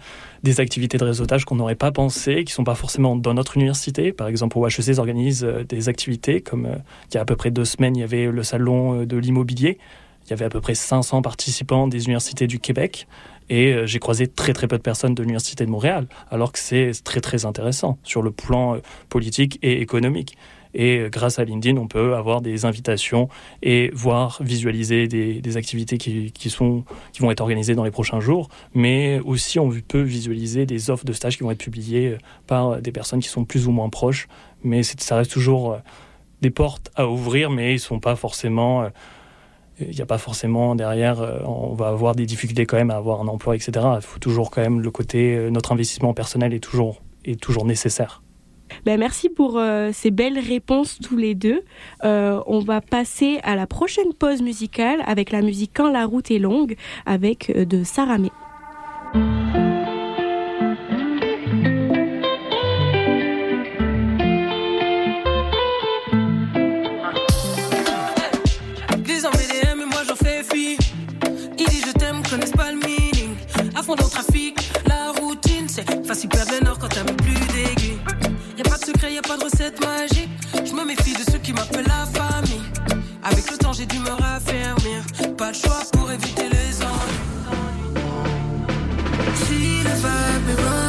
Speaker 4: des activités de réseautage qu'on n'aurait pas pensé, qui sont pas forcément dans notre université. Par exemple, au HEC, ils organisent euh, des activités, comme euh, il y a à peu près deux semaines, il y avait le salon euh, de l'immobilier. Il y avait à peu près 500 participants des universités du Québec. Et j'ai croisé très très peu de personnes de l'Université de Montréal, alors que c'est très très intéressant sur le plan politique et économique. Et grâce à LinkedIn, on peut avoir des invitations et voir visualiser des, activités qui, sont, qui vont être organisées dans les prochains jours. Mais aussi, on peut visualiser des offres de stage qui vont être publiées par des personnes qui sont plus ou moins proches. Mais ça reste toujours euh, des portes à ouvrir, mais ils sont pas forcément. euh, il n'y a pas forcément derrière, euh, on va avoir des difficultés quand même à avoir un emploi, etc. Il faut toujours quand même le côté, notre investissement personnel est toujours, est toujours nécessaire.
Speaker 2: Ben, merci pour euh, ces belles réponses tous les deux. Euh, on va passer à la prochaine pause musicale avec la musique Quand la route est longue avec euh, de Saramé.
Speaker 7: Hommes BDM et moi j'en fais fi. Ils disent je t'aime, connaissent pas le meaning. Fond dans le trafic, la routine, c'est facile nord quand t'as m'appellent la famille. Avec le temps, j'ai dû me raffermir. Pas de choix pour éviter les ennuis. Si le vibe est wrong,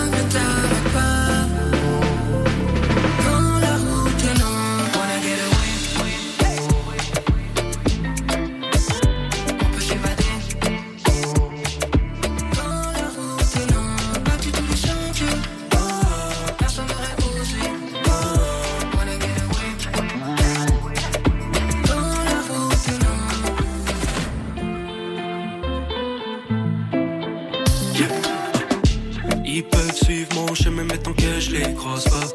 Speaker 1: Ils peuvent suivre mon chemin, mais tant que je les croise pas.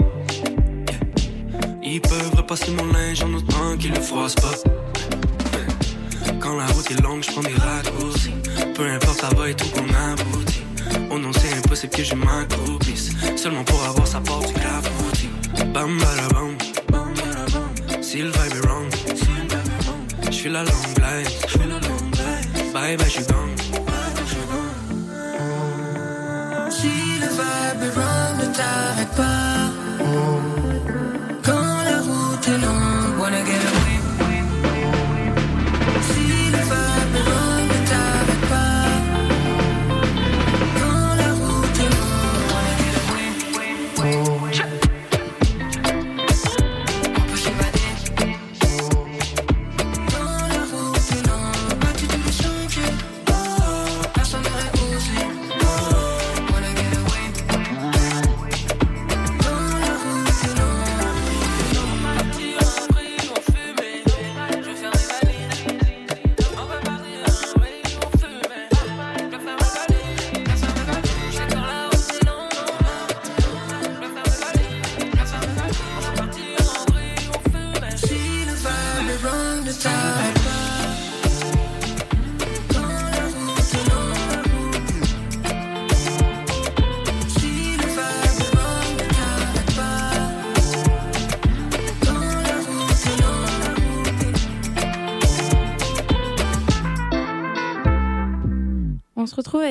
Speaker 1: Ils peuvent repasser mon linge en autant qu'ils le froissent pas. Quand la route est longue, je prends des raccourcis. Peu importe, ça va et tout qu'on aboutit. Oh non, c'est impossible que je m'accroupisse. Seulement pour avoir sa part du clafoutis. Bam, bam, bam. Si le vibe wrong, je suis la longue blague. Bye bye, je suis gone.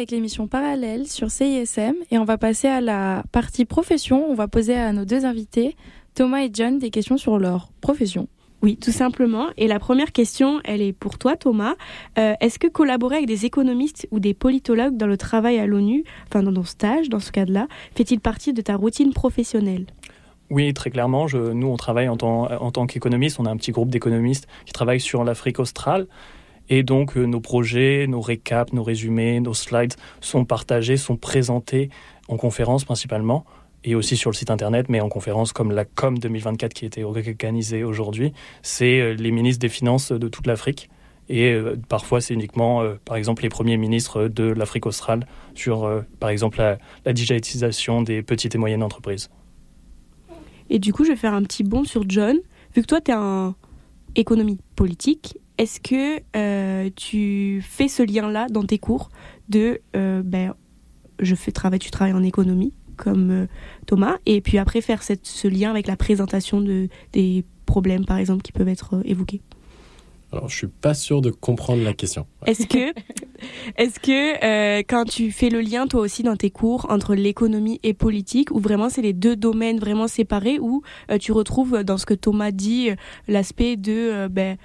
Speaker 3: Avec l'émission Parallèle sur CISM et on va passer à la partie profession. On va poser à nos deux invités, Thomas et John, des questions sur leur profession.
Speaker 2: Oui, tout simplement. Et la première question, elle est pour toi, Thomas. Euh, Est-ce que collaborer avec des économistes ou des politologues dans le travail à l'ONU, enfin dans ton stage, dans ce cadre-là, fait-il partie de ta routine professionnelle?
Speaker 4: Oui, très clairement. Je, nous, on travaille en tant, en tant qu'économistes. On a un petit groupe d'économistes qui travaillent sur l'Afrique australe. Et donc, euh, nos projets, nos récaps, nos résumés, nos slides sont partagés, sont présentés en conférence principalement, et aussi sur le site internet, mais en conférence comme la COM 2024 qui été organisée aujourd'hui. C'est euh, les ministres des Finances de toute l'Afrique. Et euh, parfois, c'est uniquement, par exemple, les premiers ministres de l'Afrique australe sur, par exemple, la, la digitalisation des petites et moyennes entreprises.
Speaker 2: Et du coup, je vais faire un petit bond sur John. Vu que toi, tu es en économie politique, est-ce que euh, tu fais ce lien-là dans tes cours de, euh, ben, je fais travail, tu travailles en économie, comme euh, Thomas, et puis après faire cette, ce lien avec la présentation de, des problèmes, par exemple, qui peuvent être évoqués?
Speaker 5: Alors, je suis pas sûr de comprendre la question. Ouais.
Speaker 2: Est-ce que, est-ce que euh, quand tu fais le lien toi aussi dans tes cours entre l'économie et politique, ou vraiment c'est les deux domaines vraiment séparés, ou euh, tu retrouves dans ce que Thomas dit l'aspect de euh, ben,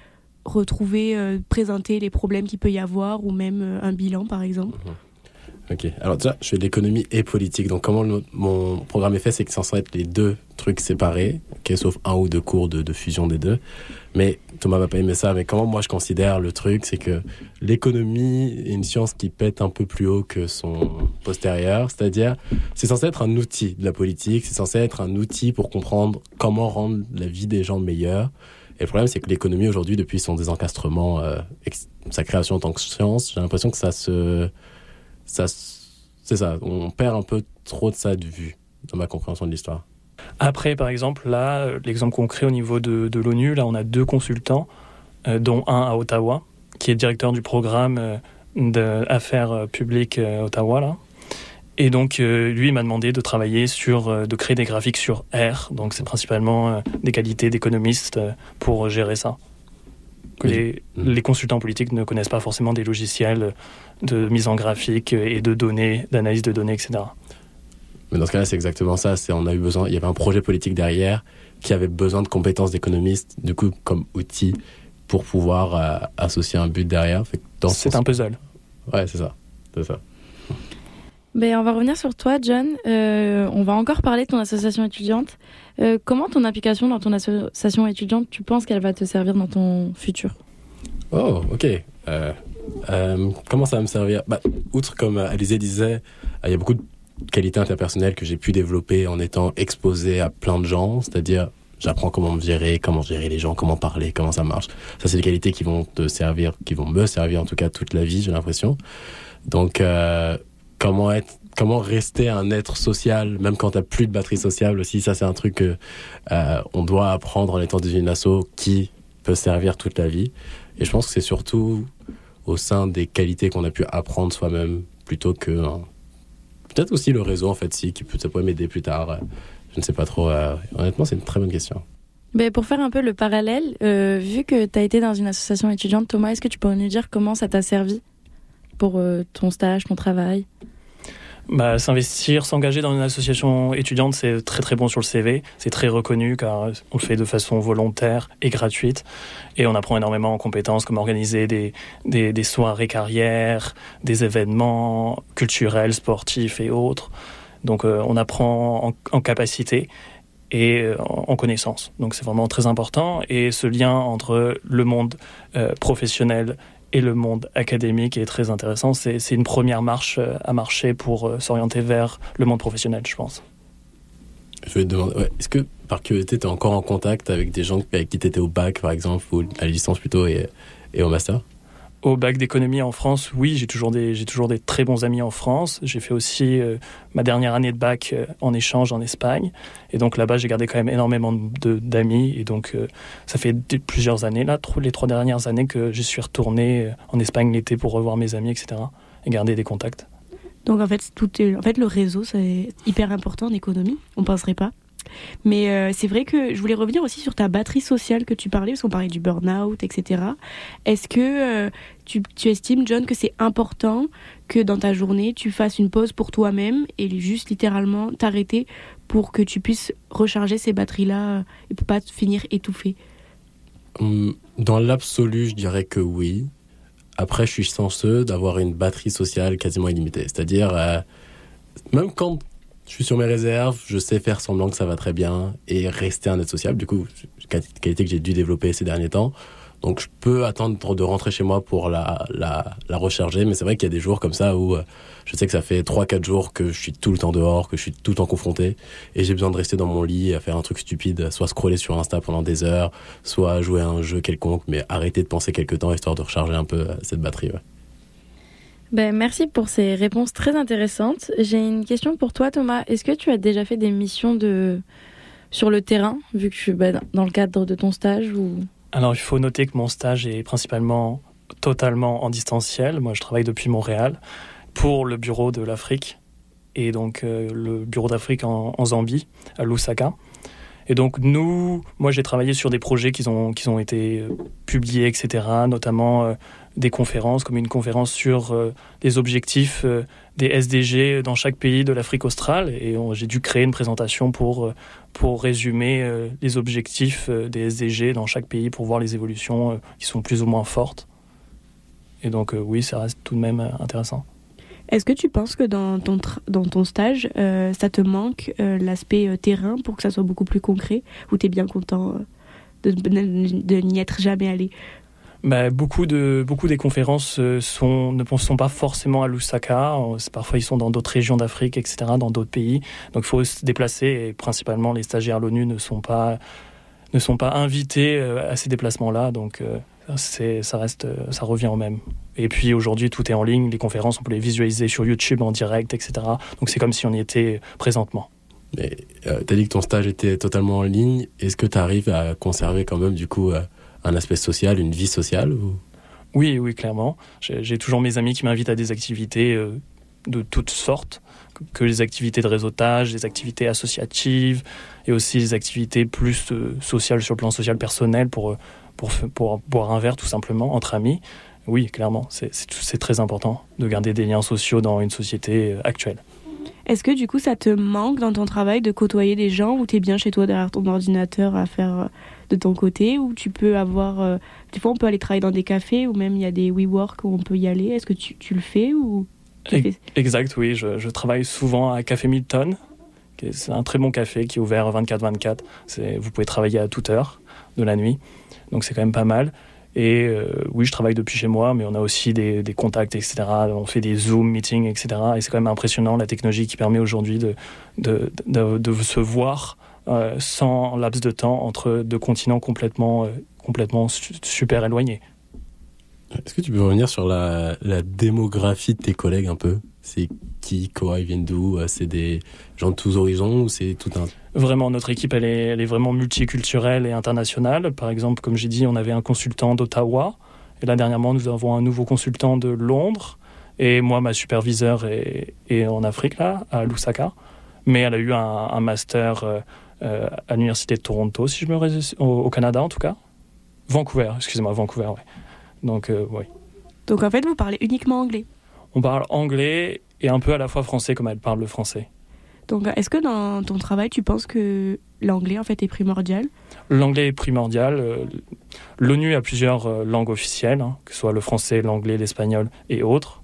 Speaker 2: retrouver, euh, présenter les problèmes qu'il peut y avoir, ou même euh, un bilan par exemple.
Speaker 5: Ok. Alors déjà, je fais de l'économie et politique. Donc comment mon programme est fait, c'est que c'est censé être les deux trucs séparés, ok, sauf un ou deux cours de, de fusion des deux. Mais Thomas va pas aimer ça. Mais comment moi je considère le truc, c'est que l'économie est une science qui pète un peu plus haut que son postérieur. C'est-à-dire, c'est censé être un outil de la politique. C'est censé être un outil pour comprendre comment rendre la vie des gens meilleure. Et le problème, c'est que l'économie aujourd'hui, depuis son désencastrement, euh, sa création en tant que science, j'ai l'impression que ça se ça, c'est ça, on perd un peu trop de ça de vue dans ma compréhension de l'histoire.
Speaker 4: Après, par exemple, là, l'exemple concret au niveau de, l'ONU, là, on a deux consultants, euh, dont un à Ottawa, qui est directeur du programme euh, d'affaires publiques euh, Ottawa, là. Et donc, euh, lui, il m'a demandé de travailler sur, euh, de créer des graphiques sur R. Donc, c'est principalement euh, des qualités d'économistes euh, pour gérer ça. Les,
Speaker 5: Mm.
Speaker 4: les consultants politiques ne connaissent pas forcément des logiciels de mise en graphique et de données, d'analyse de données, etc.
Speaker 5: Mais dans ce cas-là, c'est exactement ça. C'est on a eu besoin, il y avait un projet politique derrière qui avait besoin de compétences d'économistes, du coup, comme outil pour pouvoir associer un but derrière. Ce
Speaker 4: C'est un puzzle.
Speaker 5: Ouais, c'est ça. C'est ça.
Speaker 3: Ben, on va revenir sur toi, John. Euh, on va encore parler de ton association étudiante. Euh, comment ton implication dans ton association étudiante, tu penses qu'elle va te servir dans ton futur?
Speaker 5: Oh, ok. Euh, comment ça va me servir? Bah, Outre, comme Alizé disait, il y a beaucoup de qualités interpersonnelles que j'ai pu développer en étant exposé à plein de gens, c'est-à-dire j'apprends comment me gérer, comment gérer les gens, comment parler, comment ça marche. Ça, c'est des qualités qui vont te servir, qui vont me servir en tout cas toute la vie, j'ai l'impression. Donc, comment être, comment rester un être social, même quand t'as plus de batterie sociale aussi. Ça, c'est un truc que euh, doit apprendre en étant dans une asso qui peut servir toute la vie. Et je pense que c'est surtout au sein des qualités qu'on a pu apprendre soi-même plutôt que hein, peut-être aussi le réseau en fait, si qui peut ça pourrait m'aider plus tard. Je ne sais pas trop. euh, honnêtement, c'est une très bonne question.
Speaker 3: Ben, pour faire un peu le parallèle, euh, vu que tu as été dans une association étudiante, Thomas, est-ce que tu pourrais nous dire comment ça t'a servi pour ton stage, ton travail?
Speaker 4: Bah, s'investir, s'engager dans une association étudiante, c'est très très bon sur le CV. C'est très reconnu car on le fait de façon volontaire et gratuite. Et on apprend énormément en compétences comme organiser des, des, soirées carrières, des événements culturels, sportifs et autres. Donc euh, on apprend en, capacité et euh, en, en connaissance. Donc c'est vraiment très important. Et ce lien entre le monde euh, professionnel et le monde académique est très intéressant. C'est une première marche euh, à marcher pour euh, s'orienter vers le monde professionnel, je pense.
Speaker 5: Je vais te demander, est-ce que par curiosité, tu es encore en contact avec des gens avec qui tu étais au bac, par exemple, ou à la licence plutôt, et au master?
Speaker 4: Au bac d'économie en France, oui, j'ai toujours des j'ai toujours des très bons amis en France. J'ai fait aussi euh, ma dernière année de bac euh, en échange en Espagne, et donc là-bas j'ai gardé quand même énormément de d'amis, et donc euh, ça fait plusieurs années là, les trois dernières années que je suis retourné en Espagne l'été pour revoir mes amis, etc. et garder des contacts.
Speaker 2: Donc en fait, tout est, en fait, le réseau, c'est hyper important en économie. On penserait pas. Mais euh, c'est vrai que je voulais revenir aussi sur ta batterie sociale que tu parlais, parce qu'on parlait du burn-out, etc. Est-ce que euh, tu, estimes, John, que c'est important que dans ta journée, tu fasses une pause pour toi-même et juste littéralement t'arrêter pour que tu puisses recharger ces batteries-là euh, et pour pas finir étouffé
Speaker 5: Hum, Dans l'absolu, je dirais que oui. Après, je suis chanceux d'avoir une batterie sociale quasiment illimitée. C'est-à-dire, même quand je suis sur mes réserves, je sais faire semblant que ça va très bien et rester un être sociable. Du coup, quali- qualité que j'ai dû développer ces derniers temps. Donc, je peux attendre de rentrer chez moi pour la, la, la recharger. Mais c'est vrai qu'il y a des jours comme ça où euh, je sais que ça fait 3-4 jours que je suis tout le temps dehors, que je suis tout le temps confronté. Et j'ai besoin de rester dans mon lit à faire un truc stupide, soit scroller sur Insta pendant des heures, soit jouer à un jeu quelconque, mais arrêter de penser quelques temps histoire de recharger un peu euh, cette batterie.
Speaker 3: Ben, Merci pour ces réponses très intéressantes. J'ai une question pour toi, Thomas. Est-ce que tu as déjà fait des missions de... sur le terrain, vu que tu ben, dans le cadre de ton stage ou...
Speaker 4: Alors, il faut noter que mon stage est principalement totalement en distanciel. Moi, je travaille depuis Montréal pour le bureau de l'Afrique et donc euh, le bureau d'Afrique en, en Zambie, à Lusaka. Et donc, nous, moi, j'ai travaillé sur des projets qui ont, qui ont été euh, publiés, etc., notamment euh, des conférences, comme une conférence sur euh, les objectifs euh, des SDG dans chaque pays de l'Afrique australe. Et on- j'ai dû créer une présentation pour, euh, pour résumer euh, les objectifs euh, des SDG dans chaque pays pour voir les évolutions euh, qui sont plus ou moins fortes. Et donc, euh, oui, ça reste tout de même euh, intéressant.
Speaker 2: Est-ce que tu penses que dans ton, dans ton stage, euh, ça te manque euh, l'aspect euh, terrain pour que ça soit beaucoup plus concret? Ou tu es bien content euh, de n'y être jamais allé?
Speaker 4: Bah, beaucoup, de, beaucoup des conférences euh, ne sont pas forcément à Lusaka. Euh, Parfois, ils sont dans d'autres régions d'Afrique, etc., dans d'autres pays. Donc, il faut se déplacer. Et principalement, les stagiaires à l'ONU ne sont pas, ne sont pas invités euh, à ces déplacements-là. Donc, ça, reste, ça revient au même. Et puis, aujourd'hui, tout est en ligne. Les conférences, on peut les visualiser sur YouTube en direct, etc. Donc, c'est comme si on y était présentement.
Speaker 5: Mais euh, t'as dit que ton stage était totalement en ligne. Est-ce que tu arrives à conserver quand même du coup un aspect social, une vie sociale ou...
Speaker 4: Oui, oui, clairement. J'ai toujours mes amis qui m'invitent à des activités euh, de toutes sortes, que- les activités de réseautage, les activités associatives et aussi les activités plus euh, sociales sur le plan social personnel pour, euh, pour, pour boire un verre tout simplement entre amis. Oui, clairement, c'est- très important de garder des liens sociaux dans une société actuelle.
Speaker 2: Est-ce que du coup ça te manque dans ton travail de côtoyer des gens ou tu es bien chez toi derrière ton ordinateur à faire euh, de ton côté ou tu peux avoir... euh, des fois on peut aller travailler dans des cafés ou même il y a des WeWork où on peut y aller. Est-ce que tu, tu le fais ou... tu
Speaker 4: Ex-
Speaker 2: fais-
Speaker 4: Exact, oui. Je, je travaille souvent à Café Milton. C'est un très bon café qui est ouvert 24-24. C'est- Vous pouvez travailler à toute heure de la nuit. Donc c'est quand même pas mal. Et euh, oui, je travaille depuis chez moi, mais on a aussi des, des contacts, etc. On fait des Zoom meetings, etc. Et c'est quand même impressionnant la technologie qui permet aujourd'hui de, de, de, de se voir euh, sans laps de temps entre deux continents complètement, euh, complètement su- super éloignés.
Speaker 5: Est-ce que tu peux revenir sur la, la démographie de tes collègues un peu? C'est qui, quoi, ils viennent d'où? Euh, C'est des gens de tous horizons ou c'est tout un...
Speaker 4: Vraiment, notre équipe, elle est, elle est vraiment multiculturelle et internationale. Par exemple, comme j'ai dit, on avait un consultant d'Ottawa. Et là, dernièrement, nous avons un nouveau consultant de Londres. Et moi, ma superviseure est, est en Afrique, là, à Lusaka. Mais elle a eu un, un master euh, euh, à l'Université de Toronto, si je me rés- au, au Canada, en tout cas. Vancouver, excusez-moi, Vancouver, oui. Donc, euh, oui.
Speaker 2: Donc en fait, vous parlez uniquement anglais.
Speaker 4: On parle anglais et un peu à la fois français, comme elle parle le français.
Speaker 2: Donc est-ce que dans ton travail, tu penses que l'anglais en fait est primordial?
Speaker 4: L'anglais est primordial. Euh, L'ONU a plusieurs langues officielles, hein, que ce soit le français, l'anglais, l'espagnol et autres.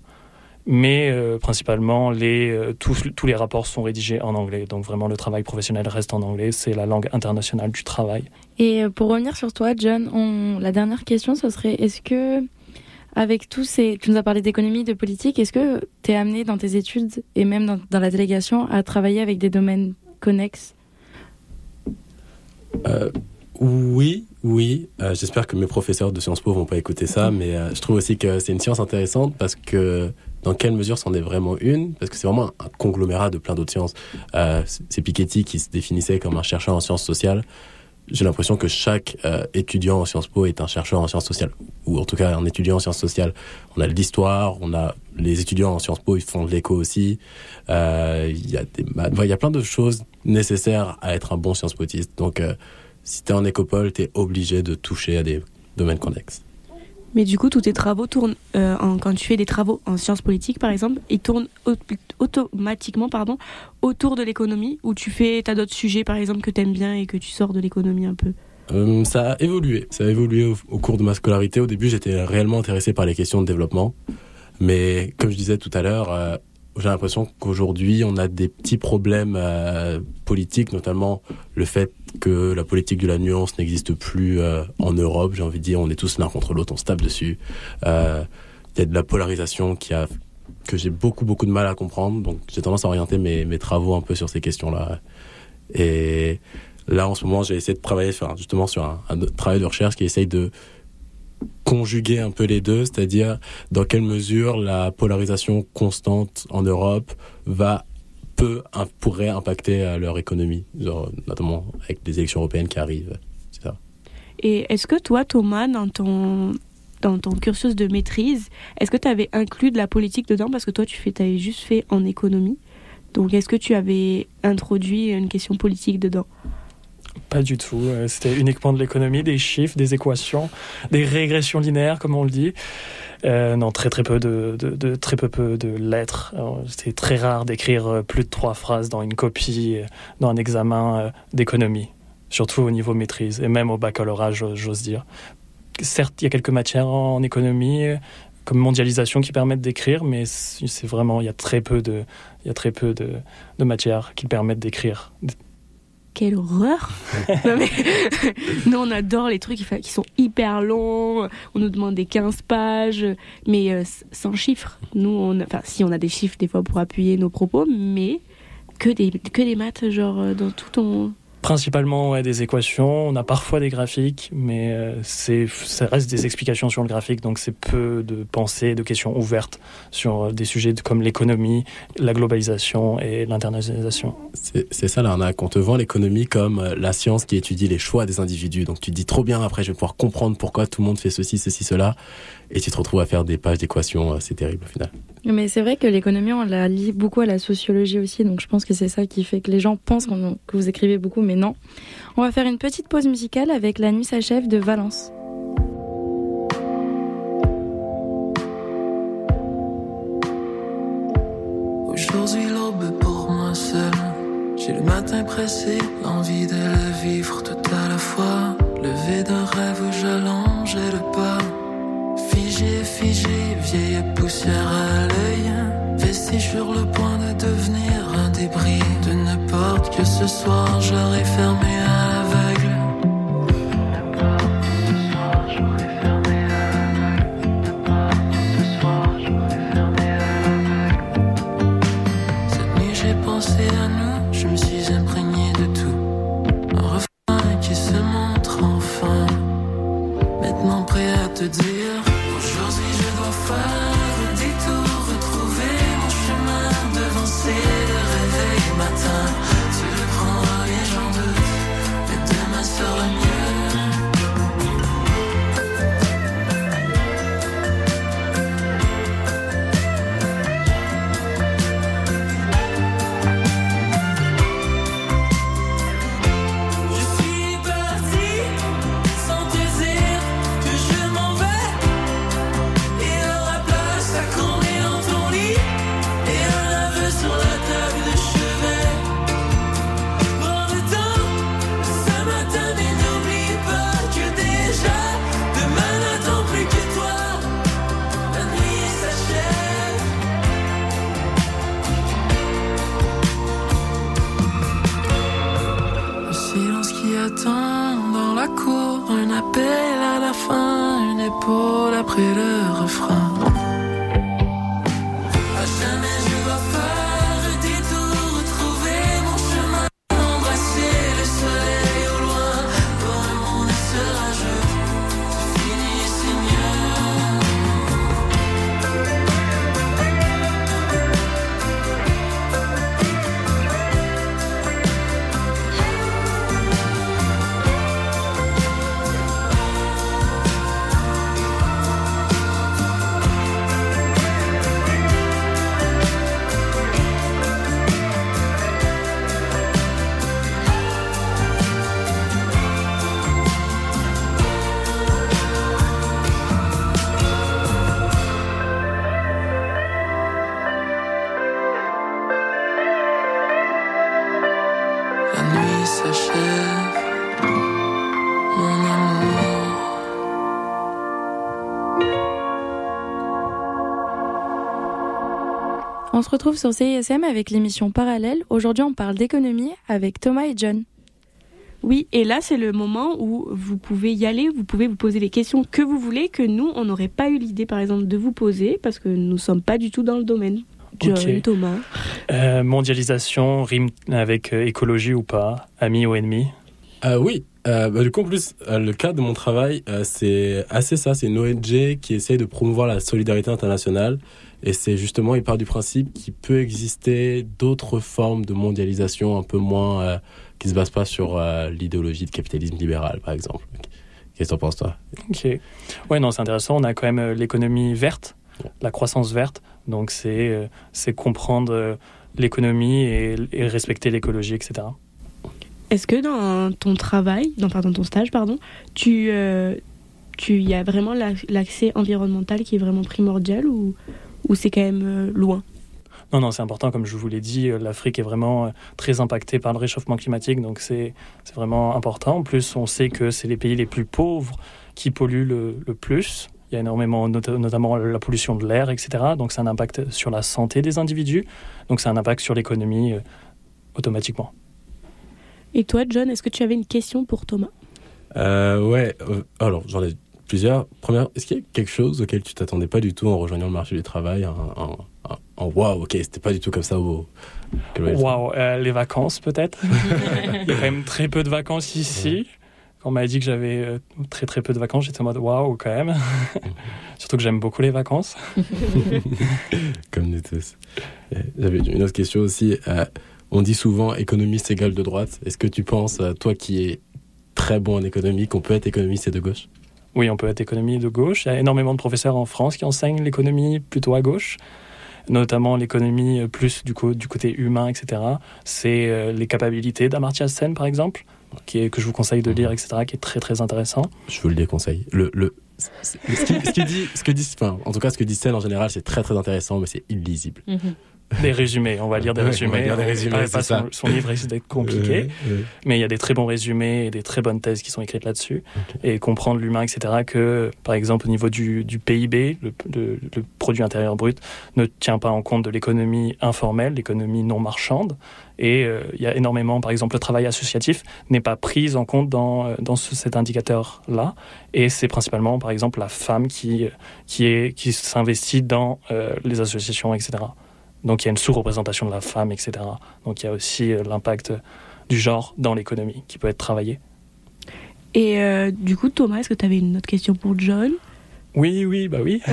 Speaker 4: Mais euh, principalement, les, euh, tous, tous les rapports sont rédigés en anglais. Donc vraiment, le travail professionnel reste en anglais. C'est la langue internationale du travail.
Speaker 3: Et euh, pour revenir sur toi, John, on... la dernière question, ce serait est-ce que, avec tous ces. Tu nous as parlé d'économie, de politique, est-ce que tu es amené dans tes études et même dans, dans la délégation à travailler avec des domaines connexes?
Speaker 5: Euh, oui, oui. Euh, J'espère que mes professeurs de Sciences Po vont pas écouter ça, mais euh, je trouve aussi que c'est une science intéressante parce que dans quelle mesure c'en est vraiment une? Parce que c'est vraiment un conglomérat de plein d'autres sciences. Euh, c'est Piketty qui se définissait comme un chercheur en sciences sociales. J'ai l'impression que chaque euh, étudiant en Sciences Po est un chercheur en sciences sociales, ou en tout cas un étudiant en sciences sociales. On a de l'histoire, on a les étudiants en Sciences Po, ils font de l'éco aussi. Euh, Il y a y a plein de choses nécessaires à être un bon sciences potiste. Donc si t'es en écopole, t'es obligé de toucher à des domaines connexes.
Speaker 2: Mais du coup, tous tes travaux tournent, euh, en- quand tu fais des travaux en sciences politiques, par exemple, ils tournent au- automatiquement pardon, autour de l'économie, ou tu fais, as d'autres sujets, par exemple, que tu aimes bien et que tu sors de l'économie un peu?
Speaker 5: Euh, ça a évolué. Ça a évolué au, au cours de ma scolarité. Au début, j'étais réellement intéressé par les questions de développement. Mais comme je disais tout à l'heure, euh, j'ai l'impression qu'aujourd'hui, on a des petits problèmes euh, politiques, notamment le fait que la politique de la nuance n'existe plus euh, en Europe. J'ai envie de dire, on est tous l'un contre l'autre, on se tape dessus. Euh, Il y a de la polarisation qui a que j'ai beaucoup beaucoup de mal à comprendre. Donc j'ai tendance à orienter mes, mes travaux un peu sur ces questions-là. Et là, en ce moment, j'ai essayé de travailler justement sur un travail de recherche qui essaye de conjuguer un peu les deux, c'est-à-dire dans quelle mesure la polarisation constante en Europe va peut pourrait impacter euh, leur économie, notamment avec les élections européennes qui arrivent.
Speaker 2: Et est-ce que toi, Thomas, dans ton, dans ton cursus de maîtrise, est-ce que tu avais inclus de la politique dedans Parce que toi, tu fais, avais juste fait en économie? Donc, est-ce que tu avais introduit une question politique dedans?
Speaker 4: Pas du tout. Euh, C'était uniquement de l'économie, des chiffres, des équations, des régressions linéaires, comme on le dit. Euh, non, très très peu de, très peu, peu de lettres. C'était très rare d'écrire euh, plus de trois phrases dans une copie, dans un examen d'économie, surtout au niveau maîtrise et même au baccalauréat, j'ose dire. Certes, il y a quelques matières en économie, comme mondialisation, qui permettent d'écrire, mais c'est vraiment il y a très peu de, il y a très peu de matières qui permettent d'écrire.
Speaker 2: Quelle horreur Non, mais Nous, on adore les trucs qui sont hyper longs. On nous demande des 15 pages, mais euh, sans chiffres. Nous, on a- enfin, si on a des chiffres des fois pour appuyer nos propos, mais que des, que des maths, genre euh, dans tout ton.
Speaker 4: Principalement ouais, des équations, on a parfois des graphiques, mais euh, c'est, ça reste des explications sur le graphique, donc c'est peu de pensées, de questions ouvertes sur euh, des sujets comme l'économie, la globalisation et l'internationalisation.
Speaker 5: C'est c'est ça l'arnaque. On te vend l'économie comme euh, la science qui étudie les choix des individus. Donc tu te dis trop bien, après je vais pouvoir comprendre pourquoi tout le monde fait ceci, ceci, cela. Et tu te retrouves à faire des pages d'équations. euh, C'est terrible au final.
Speaker 3: Mais c'est vrai que l'économie, on la lie beaucoup à la sociologie aussi, donc je pense que c'est ça qui fait que les gens pensent que vous écrivez beaucoup, mais non. On va faire une petite pause musicale avec La nuit s'achève de Valence.
Speaker 6: Aujourd'hui l'aube pour moi seul. J'ai le matin pressé, l'envie de le vivre tout à la fois. Levé d'un rêve où j'allongeais le pas. Vieille poussière à l'œil. Vestige sur le point de devenir un débris d'une porte que ce soir j'aurais fermée à l'aveugle.
Speaker 3: On se retrouve sur CISM avec l'émission Parallèle. Aujourd'hui, on parle d'économie avec Thomas et John.
Speaker 2: Oui, et là, c'est le moment où vous pouvez y aller, vous pouvez vous poser les questions que vous voulez, que nous, on n'aurait pas eu l'idée, par exemple, de vous poser, parce que nous ne sommes pas du tout dans le domaine. John, Thomas.
Speaker 4: Euh, mondialisation rime avec euh, écologie ou pas Ami ou ennemi
Speaker 5: euh, Oui. Bah, du coup, en plus, le cadre de mon travail, c'est assez ça. C'est une ONG qui essaye de promouvoir la solidarité internationale et c'est justement, il part du principe qu'il peut exister d'autres formes de mondialisation un peu moins, euh, qui se basent pas sur euh, l'idéologie de capitalisme libéral, par exemple. Qu'est-ce que tu en penses, toi?
Speaker 4: Ok. Ouais, non, c'est intéressant. On a quand même euh, l'économie verte, la croissance verte. Donc, c'est c'est comprendre l'économie et, et, respecter l'écologie, etc.
Speaker 2: Est-ce que dans ton travail, dans pardon, ton stage, pardon, tu tu y a vraiment l'accès environnemental qui est vraiment primordial ou ou c'est quand même euh, loin?
Speaker 4: Non, non, c'est important. Comme je vous l'ai dit, euh, l'Afrique est vraiment euh, très impactée par le réchauffement climatique, donc c'est vraiment important. En plus, on sait que c'est les pays les plus pauvres qui polluent le, plus. Il y a énormément, notamment la pollution de l'air, etc. Donc, c'est un impact sur la santé des individus. Donc, c'est un impact sur l'économie automatiquement.
Speaker 2: Et toi, John, est-ce que tu avais une question pour Thomas?
Speaker 5: Euh, Ouais, alors j'en ai plusieurs. Première, est-ce qu'il y a quelque chose auquel tu t'attendais pas du tout en rejoignant le marché du travail En, en, wow, ok, c'était pas du tout comme ça au.
Speaker 4: Wow, euh, les vacances peut-être. Il y a quand même très peu de vacances ici. Quand on m'a dit que j'avais euh, très très peu de vacances, j'étais en mode waouh quand même. Surtout que j'aime beaucoup les vacances.
Speaker 5: Comme nous tous. J'avais une autre question aussi. Euh, on dit souvent économiste égale de droite. Est-ce que tu penses, toi qui es très bon en économie, qu'on peut être économiste et de gauche?
Speaker 4: Oui, on peut être économie de gauche. Il y a énormément de professeurs en France qui enseignent l'économie plutôt à gauche, notamment l'économie plus du, du côté humain, etc. C'est euh, les capacités d'Amartya Sen, par exemple, qui est, que je vous conseille de lire, etc., qui est très très intéressant.
Speaker 5: Je vous le déconseille. Le, le, ce, qui, dit, ce que dit, enfin, en tout cas, ce que dit Sen en général, c'est très très intéressant, mais c'est illisible. Mhm
Speaker 4: des résumés, on va lire des résumés.
Speaker 5: des résumés
Speaker 4: pas son, livre risque d'être compliqué, mais il y a des très bons résumés et des très bonnes thèses qui sont écrites là-dessus. Et comprendre l'humain, etc., que par exemple au niveau du, PIB, le, produit intérieur brut, ne tient pas en compte de l'économie informelle, l'économie non marchande. Et euh, il y a énormément, par exemple, le travail associatif n'est pas pris en compte dans, euh, cet indicateur-là. Et c'est principalement, par exemple, la femme qui, qui, est, qui s'investit dans euh, les associations, etc. Donc il y a une sous-représentation de la femme, etc. Donc il y a aussi euh, l'impact du genre dans l'économie qui peut être travaillé.
Speaker 2: Et euh, du coup, Thomas, est-ce que tu avais une autre question pour John?
Speaker 4: Oui, oui, bah oui.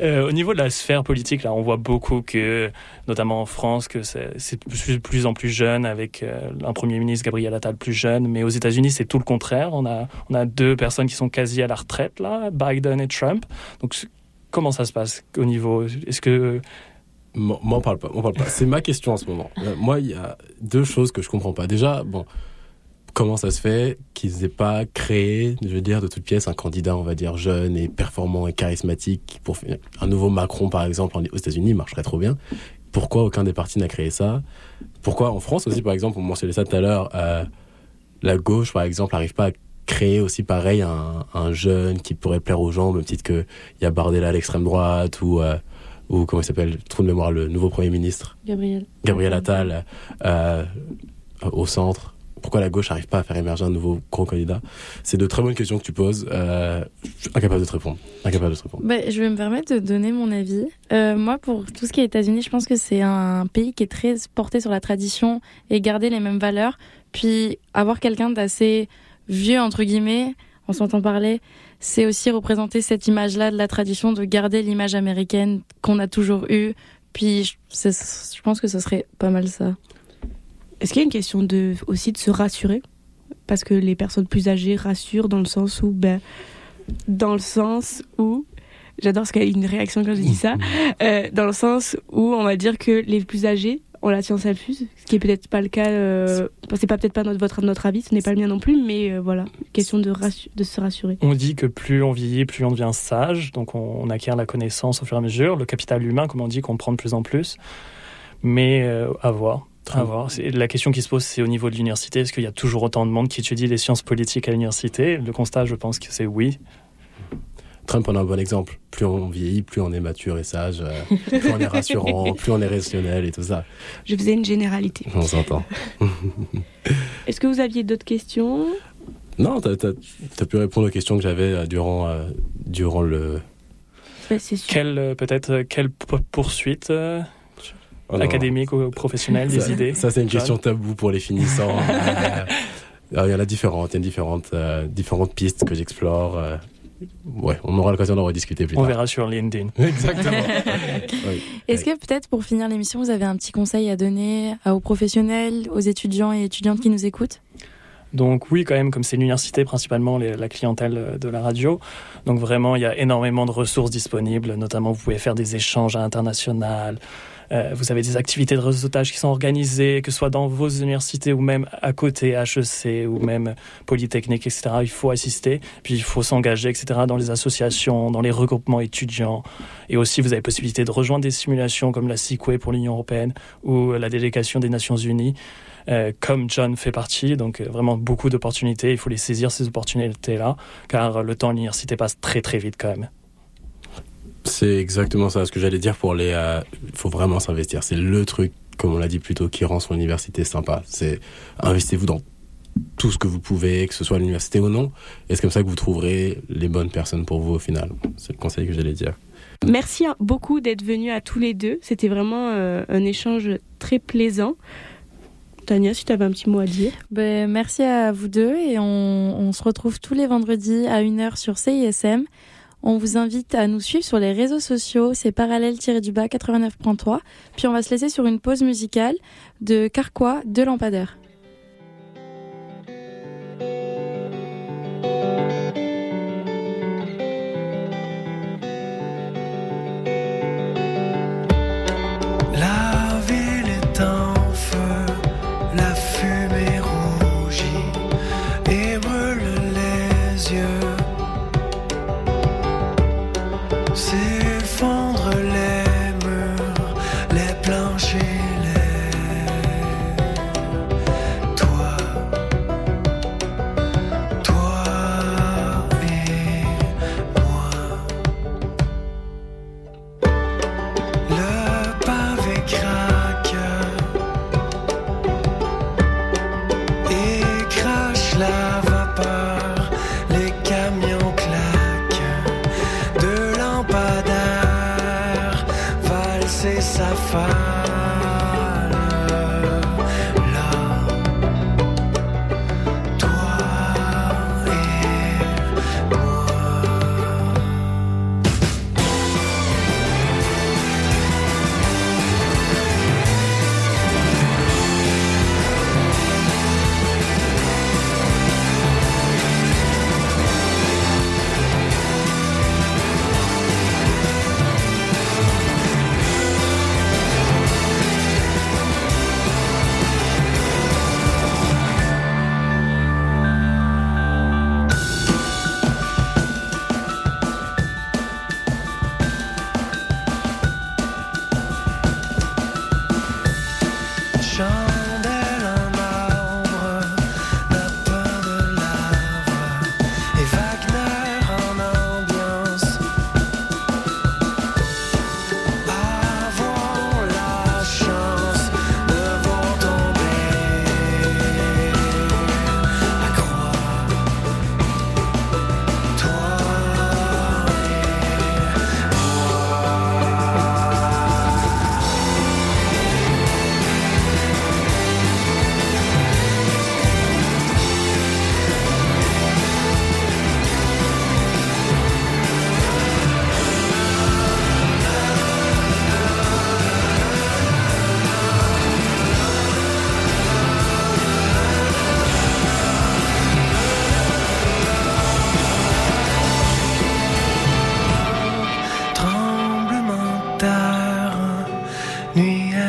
Speaker 4: Euh, au niveau de la sphère politique, là, on voit beaucoup que, notamment en France, que c'est de plus en plus jeune, avec un Premier ministre, Gabriel Attal, plus jeune. Mais aux États-Unis, c'est tout le contraire. On a, on a deux personnes qui sont quasi à la retraite, là, Biden et Trump. Donc, comment ça se passe au niveau Est-ce que
Speaker 5: M'en parle pas, parle pas. C'est ma question en ce moment. Euh, moi, il y a deux choses que je comprends pas. Déjà, bon, comment ça se fait qu'ils aient pas créé, je veux dire, de toute pièce, un candidat, on va dire, jeune et performant et charismatique pour un nouveau Macron, par exemple, aux États-Unis, marcherait trop bien. Pourquoi aucun des partis n'a créé ça? Pourquoi en France aussi, par exemple, on mentionnait ça tout à l'heure, euh, la gauche, par exemple, n'arrive pas à créer aussi pareil un, un, jeune qui pourrait plaire aux gens, même titre qu'il y a Bardella à l'extrême droite ou euh, ou comment il s'appelle, trou de mémoire, le nouveau Premier ministre
Speaker 3: Gabriel.
Speaker 5: Gabriel Attal, euh, au centre. pourquoi la gauche n'arrive pas à faire émerger un nouveau gros candidat? C'est de très bonnes questions que tu poses. Euh, je suis incapable de te répondre. Incapable de te répondre.
Speaker 3: Bah, je vais me permettre de donner mon avis. Euh, moi, pour tout ce qui est États-Unis, je pense que c'est un pays qui est très porté sur la tradition et garder les mêmes valeurs. Puis avoir quelqu'un d'assez vieux, entre guillemets, on s'entend parler, c'est aussi représenter cette image-là de la tradition, de garder l'image américaine qu'on a toujours eue. Puis je, je pense que ce serait pas mal ça.
Speaker 2: Est-ce qu'il y a une question de, aussi de se rassurer? Parce que les personnes plus âgées rassurent dans le sens où, ben, dans le sens où, j'adore ce qu'il y a une réaction quand je dis ça, euh, dans le sens où on va dire que les plus âgés ont la science infuse, ce qui est peut-être pas le cas, euh, c'est pas peut-être pas notre, votre, notre avis, ce n'est pas le mien non plus, mais euh, voilà, question de, de se rassurer.
Speaker 4: On dit que plus on vieillit, plus on devient sage, donc on, on, acquiert la connaissance au fur et à mesure, le capital humain, comme on dit, qu'on prend de plus en plus, mais euh, à voir. À voir. La question qui se pose, c'est au niveau de l'université. Est-ce qu'il y a toujours autant de monde qui étudie les sciences politiques à l'université? Le constat, je pense que c'est oui.
Speaker 5: Trump en a un bon exemple. Plus on vieillit, plus on est mature et sage, euh, plus on est rassurant, plus on est rationnel et tout ça.
Speaker 2: Je faisais une généralité.
Speaker 5: On s'entend.
Speaker 2: Est-ce que vous aviez d'autres questions?
Speaker 5: Non, tu as, pu répondre aux questions que j'avais euh, durant, euh, durant le...
Speaker 2: Ouais, sûr.
Speaker 4: Quelle, peut-être, quelle poursuite Oh académique ou professionnel, des idées?
Speaker 5: Ça, c'est une question taboue pour les finissants. il y en a différentes, il y a différentes, euh, différentes pistes que j'explore. Ouais, on aura l'occasion d'en rediscuter plus
Speaker 4: on
Speaker 5: tard.
Speaker 4: On verra sur LinkedIn.
Speaker 5: Exactement.
Speaker 3: oui. Est-ce que peut-être pour finir l'émission, vous avez un petit conseil à donner aux professionnels, aux étudiants et étudiantes qui nous écoutent?
Speaker 4: Donc oui, quand même, comme c'est l'université principalement, la clientèle de la radio. Donc vraiment, il y a énormément de ressources disponibles. Notamment, vous pouvez faire des échanges à l'international. Euh, vous avez des activités de réseautage qui sont organisées, que ce soit dans vos universités ou même à côté, HEC ou même Polytechnique, etc. Il faut assister, puis il faut s'engager, etc. dans les associations, dans les regroupements étudiants. Et aussi, vous avez possibilité de rejoindre des simulations comme la CICWE pour l'Union européenne ou la délégation des Nations unies. Euh, comme John fait partie. Donc euh, vraiment beaucoup d'opportunités. Il faut les saisir ces opportunités-là, car le temps à l'université passe très très vite quand même.
Speaker 5: C'est exactement ça. Ce que j'allais dire pour les, il euh, faut vraiment s'investir. C'est le truc, comme on l'a dit plus tôt, qui rend son université sympa. C'est investissez-vous dans tout ce que vous pouvez, que ce soit à l'université ou non. Et c'est comme ça que vous trouverez les bonnes personnes pour vous au final. C'est le conseil que j'allais dire.
Speaker 2: Merci beaucoup d'être venus à tous les deux. C'était vraiment euh, un échange très plaisant. Tania, si tu avais un petit mot à dire.
Speaker 3: Ben, merci à vous deux et on, se retrouve tous les vendredis à 1h sur CISM. On vous invite à nous suivre sur les réseaux sociaux, c'est parallèle-du-bas 89.3. Puis on va se laisser sur une pause musicale de Carquois de Lampadaire.
Speaker 8: fire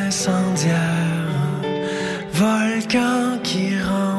Speaker 8: incendiaire, volcan qui rend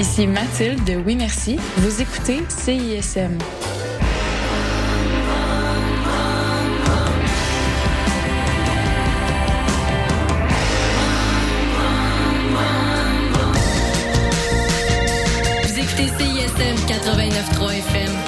Speaker 3: Ici Mathilde de Oui Merci. Vous écoutez CISM.
Speaker 8: Vous écoutez CISM 89.3 FM,